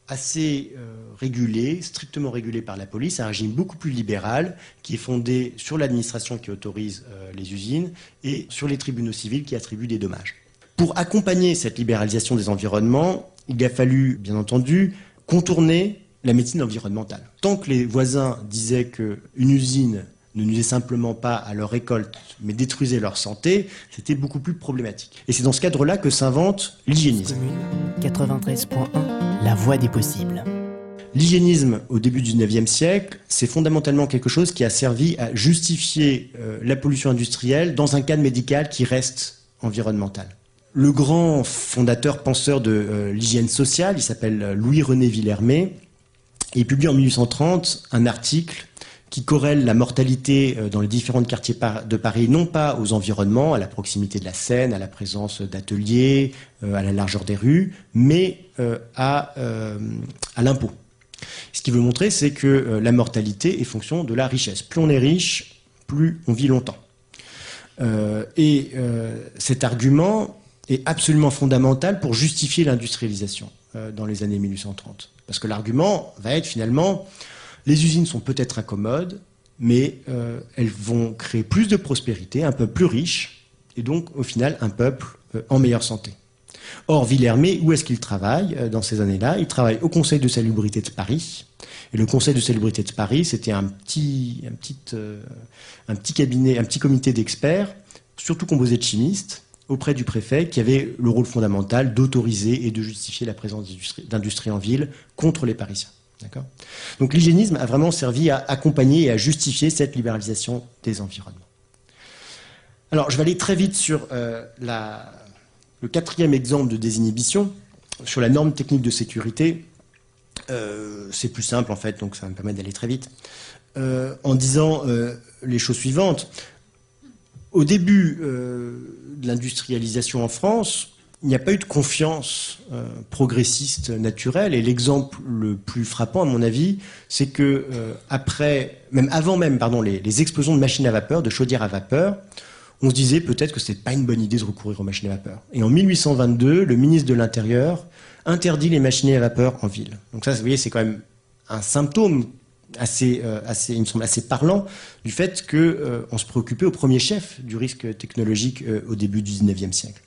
assez euh, régulé, strictement régulé par la police, un régime beaucoup plus libéral qui est fondé sur l'administration qui autorise euh, les usines et sur les tribunaux civils qui attribuent des dommages. Pour accompagner cette libéralisation des environnements, il a fallu, bien entendu, contourner la médecine environnementale. Tant que les voisins disaient qu'une usine ne nuisait simplement pas à leur récolte, mais détruisait leur santé, c'était beaucoup plus problématique. Et c'est dans ce cadre-là que s'invente l'hygiénisme. 93.1, la voie des possibles. L'hygiénisme au début du XIXe siècle, c'est fondamentalement quelque chose qui a servi à justifier euh, la pollution industrielle dans un cadre médical qui reste environnemental. Le grand fondateur, penseur de euh, l'hygiène sociale, il s'appelle euh, Louis-René Villermé, il publie en 1830 un article qui corrèle la mortalité euh, dans les différents quartiers de Paris, non pas aux environnements, à la proximité de la Seine, à la présence d'ateliers, euh, à la largeur des rues, mais euh, à, à l'impôt. Ce qu'il veut montrer, c'est que la mortalité est fonction de la richesse. Plus on est riche, plus on vit longtemps. et cet argument est absolument fondamental pour justifier l'industrialisation dans les années 1830. Parce que l'argument va être finalement, les usines sont peut-être incommodes, mais euh, elles vont créer plus de prospérité, un peuple plus riche, et donc au final un peuple euh, en meilleure santé. Or, Villermé, où est-ce qu'il travaille euh, dans ces années-là? Il travaille au Conseil de salubrité de Paris. Et le Conseil de salubrité de Paris, c'était un petit, cabinet, un petit comité d'experts, surtout composé de chimistes, auprès du préfet, qui avait le rôle fondamental d'autoriser et de justifier la présence d'industrie en ville contre les Parisiens. Donc l'hygiénisme a vraiment servi à accompagner et à justifier cette libéralisation des environnements. Alors je vais aller très vite sur euh, le quatrième exemple de désinhibition, sur la norme technique de sécurité. Euh, c'est plus simple en fait, donc ça va me permettre d'aller très vite. Euh, en disant les choses suivantes. Au début de l'industrialisation en France, il n'y a pas eu de confiance euh, progressiste naturelle. Et l'exemple le plus frappant, à mon avis, c'est que euh, même avant même, les, explosions de machines à vapeur, de chaudières à vapeur, on se disait peut-être que ce n'était pas une bonne idée de recourir aux machines à vapeur. Et en 1822, le ministre de l'Intérieur interdit les machines à vapeur en ville. Donc ça, vous voyez, c'est quand même un symptôme assez, euh, assez, il me semble assez parlant du fait qu'on se préoccupait au premier chef du risque technologique au début du 19e siècle.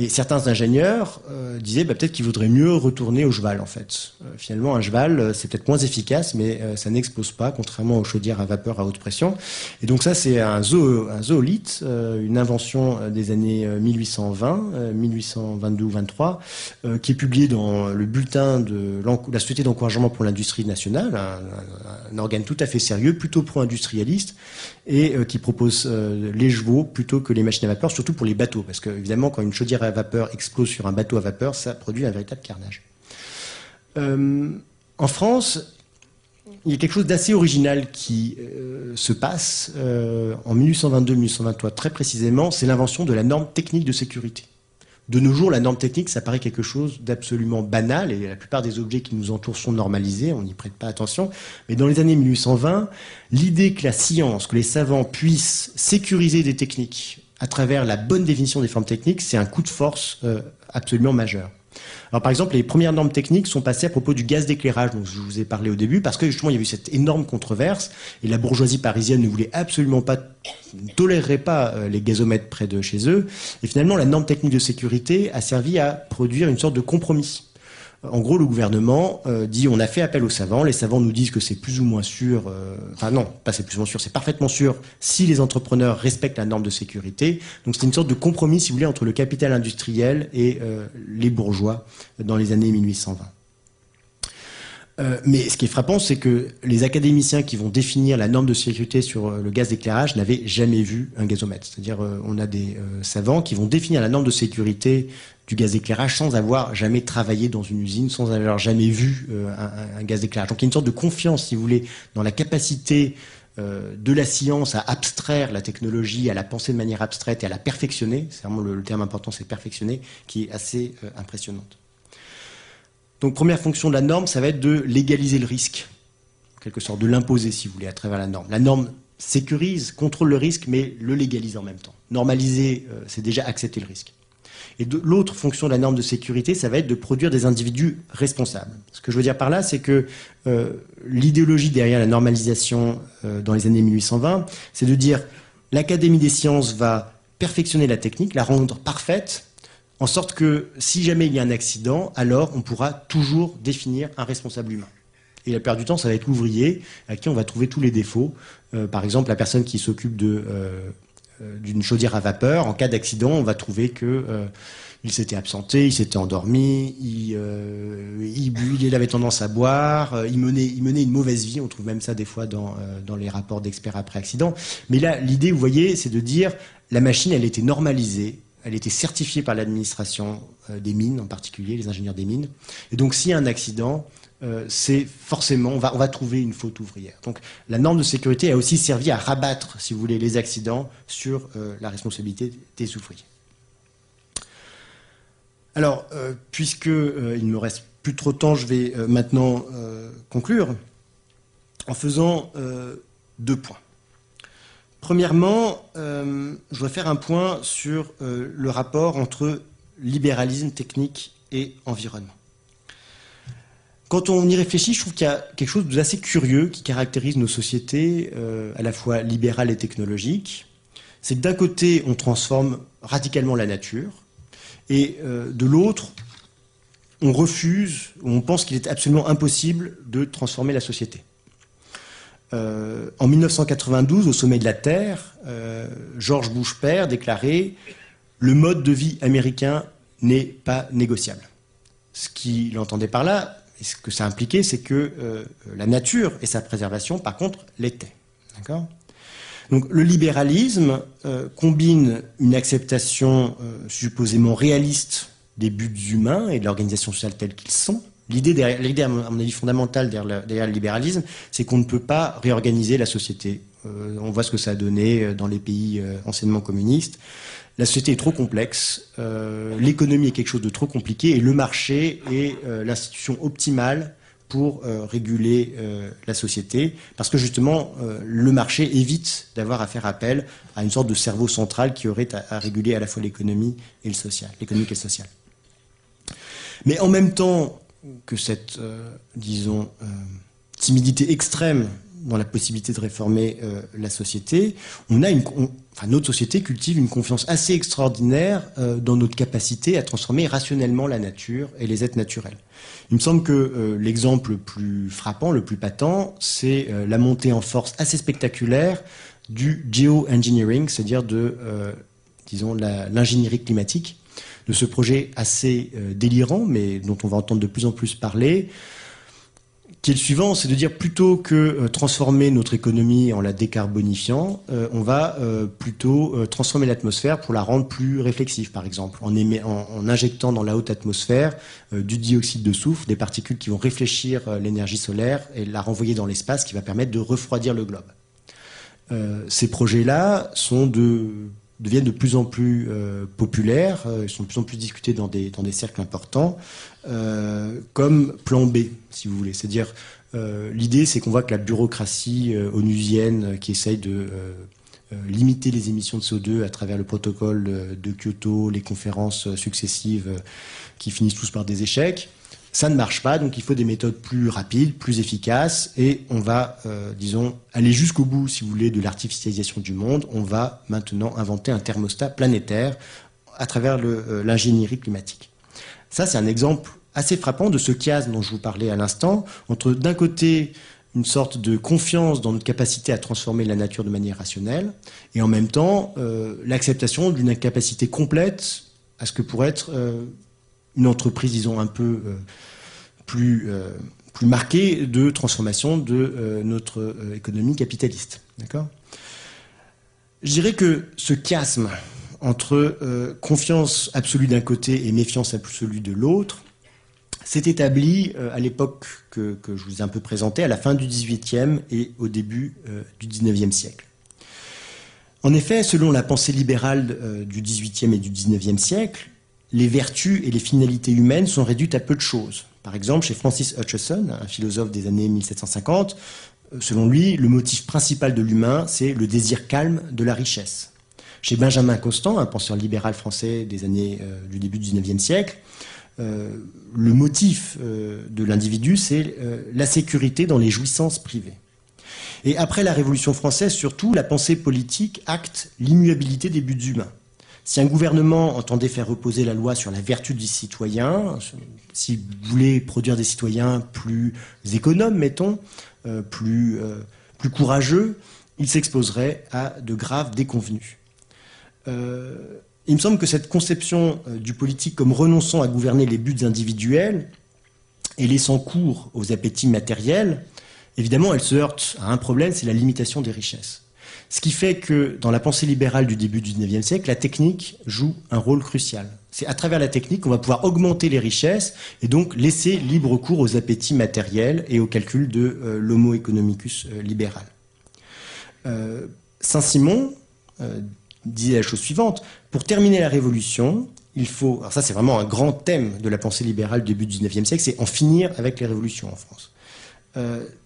Et certains ingénieurs euh, disaient bah, peut-être qu'il vaudrait mieux retourner au cheval en fait. Euh, finalement, un cheval, euh, c'est peut-être moins efficace, mais ça n'explose pas, contrairement aux chaudières à vapeur à haute pression. Et donc ça, c'est un, zoo, une invention des années 1820, 1822 ou 23, qui est publié dans le bulletin de la Société d'encouragement pour l'industrie nationale, un, organe tout à fait sérieux, plutôt pro-industrialiste, et qui propose les chevaux plutôt que les machines à vapeur, surtout pour les bateaux, parce que évidemment, quand une chaudière à vapeur explose sur un bateau à vapeur, ça produit un véritable carnage. Euh, en France, il y a quelque chose d'assez original qui euh, se passe euh, en 1822-1823 très précisément, c'est l'invention de la norme technique de sécurité. De nos jours, la norme technique, ça paraît quelque chose d'absolument banal, et la plupart des objets qui nous entourent sont normalisés, on n'y prête pas attention. Mais dans les années 1820, l'idée que la science, que les savants puissent sécuriser des techniques à travers la bonne définition des formes techniques, c'est un coup de force euh, absolument majeur. Alors par exemple, les premières normes techniques sont passées à propos du gaz d'éclairage, dont je vous ai parlé au début, parce que justement il y a eu cette énorme controverse et la bourgeoisie parisienne ne voulait absolument pas, ne tolérerait pas euh, les gazomètres près de chez eux. Et finalement, la norme technique de sécurité a servi à produire une sorte de compromis. En gros, le gouvernement euh, dit on a fait appel aux savants. Les savants nous disent que c'est plus ou moins sûr. Euh, enfin non, pas c'est plus ou moins sûr, c'est parfaitement sûr si les entrepreneurs respectent la norme de sécurité. Donc c'est une sorte de compromis, si vous voulez, entre le capital industriel et euh, les bourgeois dans les années 1820. Euh, mais ce qui est frappant, c'est que les académiciens qui vont définir la norme de sécurité sur le gaz d'éclairage n'avaient jamais vu un gazomètre. C'est-à-dire, on a des savants qui vont définir la norme de sécurité du gaz d'éclairage sans avoir jamais travaillé dans une usine, sans avoir jamais vu un, un, gaz d'éclairage. Donc il y a une sorte de confiance, si vous voulez, dans la capacité euh, de la science à abstraire la technologie, à la penser de manière abstraite et à la perfectionner, c'est vraiment le, terme important, c'est perfectionner, qui est assez euh, impressionnante. Donc première fonction de la norme, ça va être de légaliser le risque, en quelque sorte, de l'imposer, si vous voulez, à travers la norme. La norme sécurise, contrôle le risque, mais le légalise en même temps. Normaliser, euh, c'est déjà accepter le risque. Et l'autre fonction de la norme de sécurité, ça va être de produire des individus responsables. Ce que je veux dire par là, c'est que euh, l'idéologie derrière la normalisation euh, dans les années 1820, c'est de dire l'Académie des sciences va perfectionner la technique, la rendre parfaite, en sorte que si jamais il y a un accident, alors on pourra toujours définir un responsable humain. Et la plupart du temps, ça va être l'ouvrier à qui on va trouver tous les défauts. Euh, par exemple, la personne qui s'occupe de d'une chaudière à vapeur, en cas d'accident, on va trouver que euh, il s'était absenté, il s'était endormi, il, euh, il, avait tendance à boire, il, menait, il menait une mauvaise vie. On trouve même ça des fois dans, dans les rapports d'experts après accident. Mais là, l'idée, vous voyez, c'est de dire la machine, elle était normalisée, elle était certifiée par l'administration des mines, en particulier les ingénieurs des mines. Et donc, s'il y a un accident, euh, c'est forcément, on va, trouver une faute ouvrière. Donc la norme de sécurité a aussi servi à rabattre, si vous voulez, les accidents sur euh, la responsabilité des ouvriers. Alors, euh, puisque il ne me reste plus trop de temps, je vais maintenant conclure en faisant deux points. Premièrement, je voudrais faire un point sur le rapport entre libéralisme technique et environnement. Quand on y réfléchit, je trouve qu'il y a quelque chose d'assez curieux qui caractérise nos sociétés, euh, à la fois libérales et technologiques. C'est que d'un côté, on transforme radicalement la nature, et euh, de l'autre, on refuse, on pense qu'il est absolument impossible de transformer la société. Euh, en 1992, au sommet de la Terre, George Bush père déclarait Le mode de vie américain n'est pas négociable. Ce qu'il entendait par là, et ce que ça impliquait, c'est que euh, la nature et sa préservation, par contre, l'étaient. D'accord? Donc le libéralisme euh, combine une acceptation euh, supposément réaliste des buts humains et de l'organisation sociale telle qu'ils sont. L'idée, à mon avis, fondamentale derrière le libéralisme, c'est qu'on ne peut pas réorganiser la société. on voit ce que ça a donné dans les pays anciennement communistes la société est trop complexe, euh, l'économie est quelque chose de trop compliqué et le marché est euh, l'institution optimale pour euh, réguler la société, parce que justement, le marché évite d'avoir à faire appel à une sorte de cerveau central qui aurait à, réguler à la fois l'économie et le social, l'économique et le social. Mais en même temps que cette, disons, timidité extrême dans la possibilité de réformer la société, on a une, enfin, notre société cultive une confiance assez extraordinaire euh, dans notre capacité à transformer rationnellement la nature et les êtres naturels. Il me semble que euh, l'exemple le plus frappant, le plus patent, c'est la montée en force assez spectaculaire du geoengineering, c'est-à-dire de, disons, l'ingénierie climatique, de ce projet assez délirant, mais dont on va entendre de plus en plus parler, qui est le suivant, c'est de dire plutôt que euh, transformer notre économie en la décarbonifiant, euh, on va euh, plutôt transformer l'atmosphère pour la rendre plus réflexive, par exemple, en, en, injectant dans la haute atmosphère du dioxyde de soufre, des particules qui vont réfléchir l'énergie solaire et la renvoyer dans l'espace, qui va permettre de refroidir le globe. ces projets-là sont de deviennent de plus en plus populaires, ils sont de plus en plus discutés dans des, cercles importants. Euh, comme plan B, si vous voulez. C'est-à-dire, euh, l'idée, c'est qu'on voit que la bureaucratie euh, onusienne qui essaye de limiter les émissions de CO2 à travers le protocole de Kyoto, les conférences successives qui finissent tous par des échecs, ça ne marche pas, donc il faut des méthodes plus rapides, plus efficaces, et on va, disons, aller jusqu'au bout, si vous voulez, de l'artificialisation du monde. On va maintenant inventer un thermostat planétaire à travers l'ingénierie climatique. Ça, c'est un exemple assez frappant de ce chiasme dont je vous parlais à l'instant, entre d'un côté une sorte de confiance dans notre capacité à transformer la nature de manière rationnelle, et en même temps euh, l'acceptation d'une incapacité complète à ce que pourrait être euh, une entreprise, disons, un peu euh, plus, plus marquée de transformation de notre économie capitaliste. D'accord? Je dirais que ce chiasme entre confiance absolue d'un côté et méfiance absolue de l'autre s'est établi à l'époque que, je vous ai un peu présenté, à la fin du XVIIIe et au début du XIXe siècle. En effet, selon la pensée libérale euh, du XVIIIe et du XIXe siècle, les vertus et les finalités humaines sont réduites à peu de choses. Par exemple, chez Francis Hutcheson, un philosophe des années 1750, euh, selon lui, le motif principal de l'humain, c'est le désir calme de la richesse. Chez Benjamin Constant, un penseur libéral français des années euh, du début du XIXe siècle, le motif de l'individu, c'est la sécurité dans les jouissances privées. Et après la Révolution française, surtout, la pensée politique acte l'immuabilité des buts humains. Si un gouvernement entendait faire reposer la loi sur la vertu des citoyens, s'il voulait produire des citoyens plus économes, mettons, euh, plus, euh, plus courageux, il s'exposerait à de graves déconvenus. Euh, il me semble que cette conception du politique comme renonçant à gouverner les buts individuels et laissant cours aux appétits matériels évidemment, elle se heurte à un problème, c'est la limitation des richesses. Ce qui fait que dans la pensée libérale du début du XIXe siècle, la technique joue un rôle crucial. C'est à travers la technique qu'on va pouvoir augmenter les richesses et donc laisser libre cours aux appétits matériels et au calcul de euh, l'homo economicus euh, libéral. Euh, Saint-Simon disait la chose suivante, pour terminer la révolution, il faut, alors ça c'est vraiment un grand thème de la pensée libérale du début du XIXe siècle, c'est en finir avec les révolutions en France.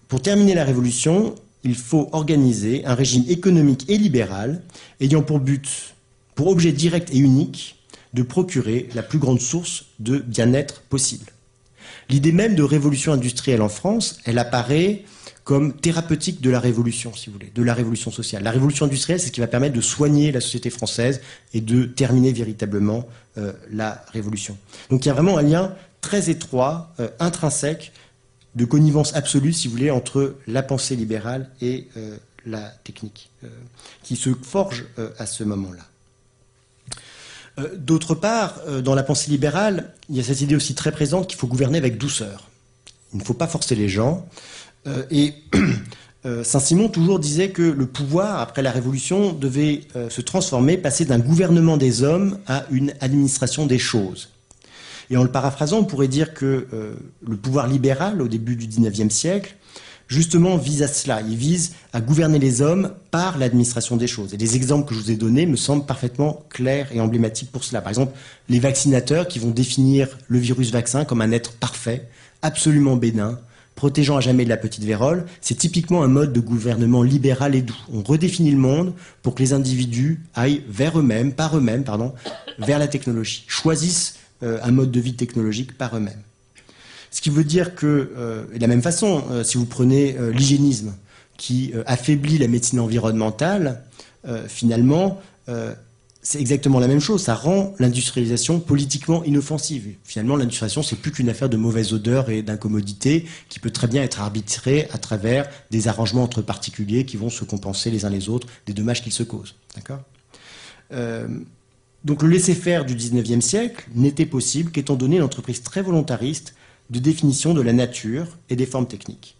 Pour terminer la révolution, il faut organiser un régime économique et libéral ayant pour but, pour objet direct et unique, de procurer la plus grande source de bien-être possible. L'idée même de révolution industrielle en France, elle apparaît comme thérapeutique de la révolution, si vous voulez, de la révolution sociale. La révolution industrielle, c'est ce qui va permettre de soigner la société française et de terminer véritablement euh, la révolution. Donc il y a vraiment un lien très étroit, euh, intrinsèque, de connivence absolue, si vous voulez, entre la pensée libérale et euh, la technique, euh, qui se forge euh, à ce moment-là. D'autre part, dans la pensée libérale, il y a cette idée aussi très présente qu'il faut gouverner avec douceur. Il ne faut pas forcer les gens. et Saint-Simon toujours disait que le pouvoir, après la Révolution, devait se transformer, passer d'un gouvernement des hommes à une administration des choses. Et en le paraphrasant, on pourrait dire que euh, le pouvoir libéral, au début du XIXe siècle, justement vise à cela. Il vise à gouverner les hommes par l'administration des choses. Et les exemples que je vous ai donnés me semblent parfaitement clairs et emblématiques pour cela. Par exemple, les vaccinateurs qui vont définir le virus vaccin comme un être parfait, absolument bénin, protégeant à jamais de la petite vérole, c'est typiquement un mode de gouvernement libéral et doux. On redéfinit le monde pour que les individus aillent vers eux-mêmes, par eux-mêmes, pardon, vers la technologie, choisissent un mode de vie technologique par eux-mêmes. Ce qui veut dire que, euh, de la même façon, euh, si vous prenez l'hygiénisme, qui affaiblit la médecine environnementale, finalement, c'est exactement la même chose. Ça rend l'industrialisation politiquement inoffensive. Finalement, l'industrialisation, c'est plus qu'une affaire de mauvaise odeur et d'incommodité qui peut très bien être arbitrée à travers des arrangements entre particuliers qui vont se compenser les uns les autres des dommages qu'ils se causent. D'accord? Donc le laisser-faire du XIXe siècle n'était possible qu'étant donné une entreprise très volontariste de définition de la nature et des formes techniques.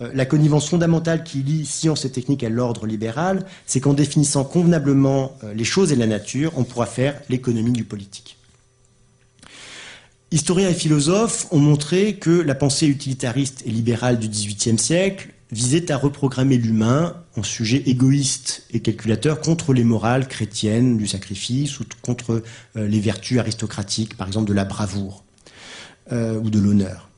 Euh, la connivence fondamentale qui lie science et technique à l'ordre libéral, c'est qu'en définissant convenablement euh, les choses et la nature, on pourra faire l'économie du politique. Historiens et philosophes ont montré que la pensée utilitariste et libérale du XVIIIe siècle visait à reprogrammer l'humain en sujet égoïste et calculateur contre les morales chrétiennes du sacrifice ou contre euh, les vertus aristocratiques, par exemple de la bravoure euh, ou de l'honneur.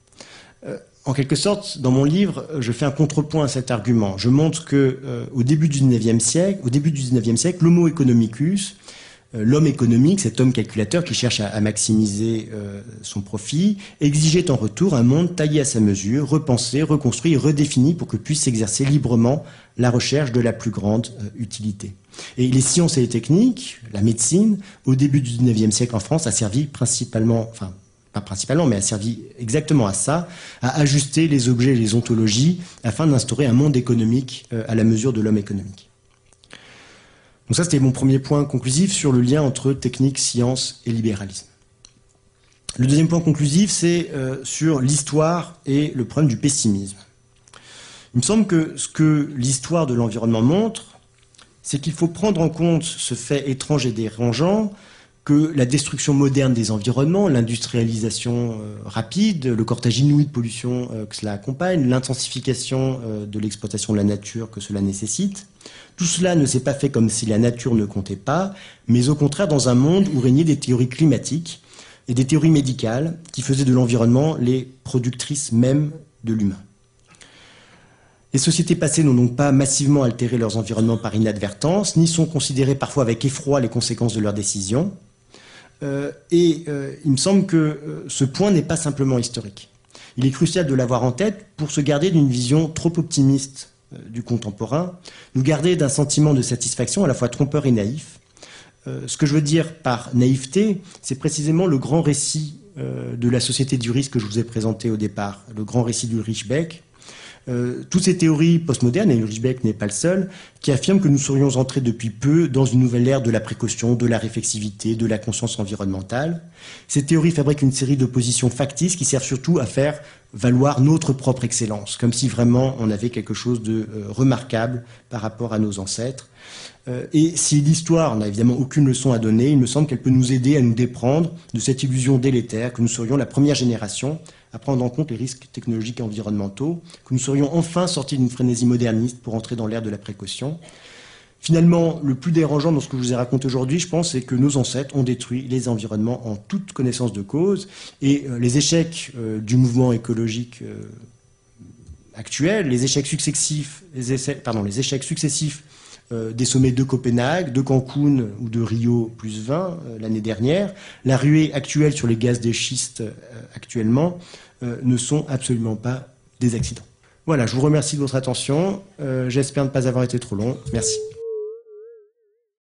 Euh, en quelque sorte, dans mon livre, je fais un contrepoint à cet argument. Je montre que au début du 19e siècle, au début du 19e siècle, l'homo economicus euh, l'homme économique, cet homme calculateur qui cherche à, maximiser euh, son profit, exigeait en retour un monde taillé à sa mesure, repensé, reconstruit, redéfini pour que puisse s'exercer librement la recherche de la plus grande euh, utilité. Et les sciences et les techniques, la médecine, au début du XIXe siècle en France, a servi principalement, enfin pas principalement, mais a servi exactement à ça, à ajuster les objets et les ontologies afin d'instaurer un monde économique à la mesure de l'homme économique. Donc ça, c'était mon premier point conclusif sur le lien entre technique, science et libéralisme. Le deuxième point conclusif, c'est sur l'histoire et le problème du pessimisme. Il me semble que ce que l'histoire de l'environnement montre, c'est qu'il faut prendre en compte ce fait étrange et dérangeant que la destruction moderne des environnements, l'industrialisation euh, rapide, le cortège inouï de pollution euh, que cela accompagne, l'intensification euh, de l'exploitation de la nature que cela nécessite, tout cela ne s'est pas fait comme si la nature ne comptait pas, mais au contraire dans un monde où régnaient des théories climatiques et des théories médicales qui faisaient de l'environnement les productrices mêmes de l'humain. Les sociétés passées n'ont donc pas massivement altéré leurs environnements par inadvertance, ni sont considérées parfois avec effroi les conséquences de leurs décisions. Euh, et euh, il me semble que euh, ce point n'est pas simplement historique. Il est crucial de l'avoir en tête pour se garder d'une vision trop optimiste du contemporain, nous garder d'un sentiment de satisfaction à la fois trompeur et naïf. ce que je veux dire par naïveté, c'est précisément le grand récit de la société du risque que je vous ai présenté au départ, le grand récit du Richbeck, euh, toutes ces théories postmodernes, et Ulrich Beck n'est pas le seul, qui affirment que nous serions entrés depuis peu dans une nouvelle ère de la précaution, de la réflexivité, de la conscience environnementale. Ces théories fabriquent une série d'oppositions factices qui servent surtout à faire valoir notre propre excellence, comme si vraiment on avait quelque chose de euh, remarquable par rapport à nos ancêtres. Euh, et si l'histoire n'a évidemment aucune leçon à donner, il me semble qu'elle peut nous aider à nous déprendre de cette illusion délétère que nous serions la première génération à prendre en compte les risques technologiques et environnementaux, que nous serions enfin sortis d'une frénésie moderniste pour entrer dans l'ère de la précaution. Finalement, le plus dérangeant dans ce que je vous ai raconté aujourd'hui, je pense, c'est que nos ancêtres ont détruit les environnements en toute connaissance de cause, et euh, les échecs euh, du mouvement écologique euh, actuel, les échecs successifs, les, échecs successifs des sommets de Copenhague, de Cancun ou de Rio plus 20 l'année dernière, la ruée actuelle sur les gaz des schistes actuellement, euh, ne sont absolument pas des accidents. Voilà, je vous remercie de votre attention. Euh, j'espère ne pas avoir été trop long. Merci.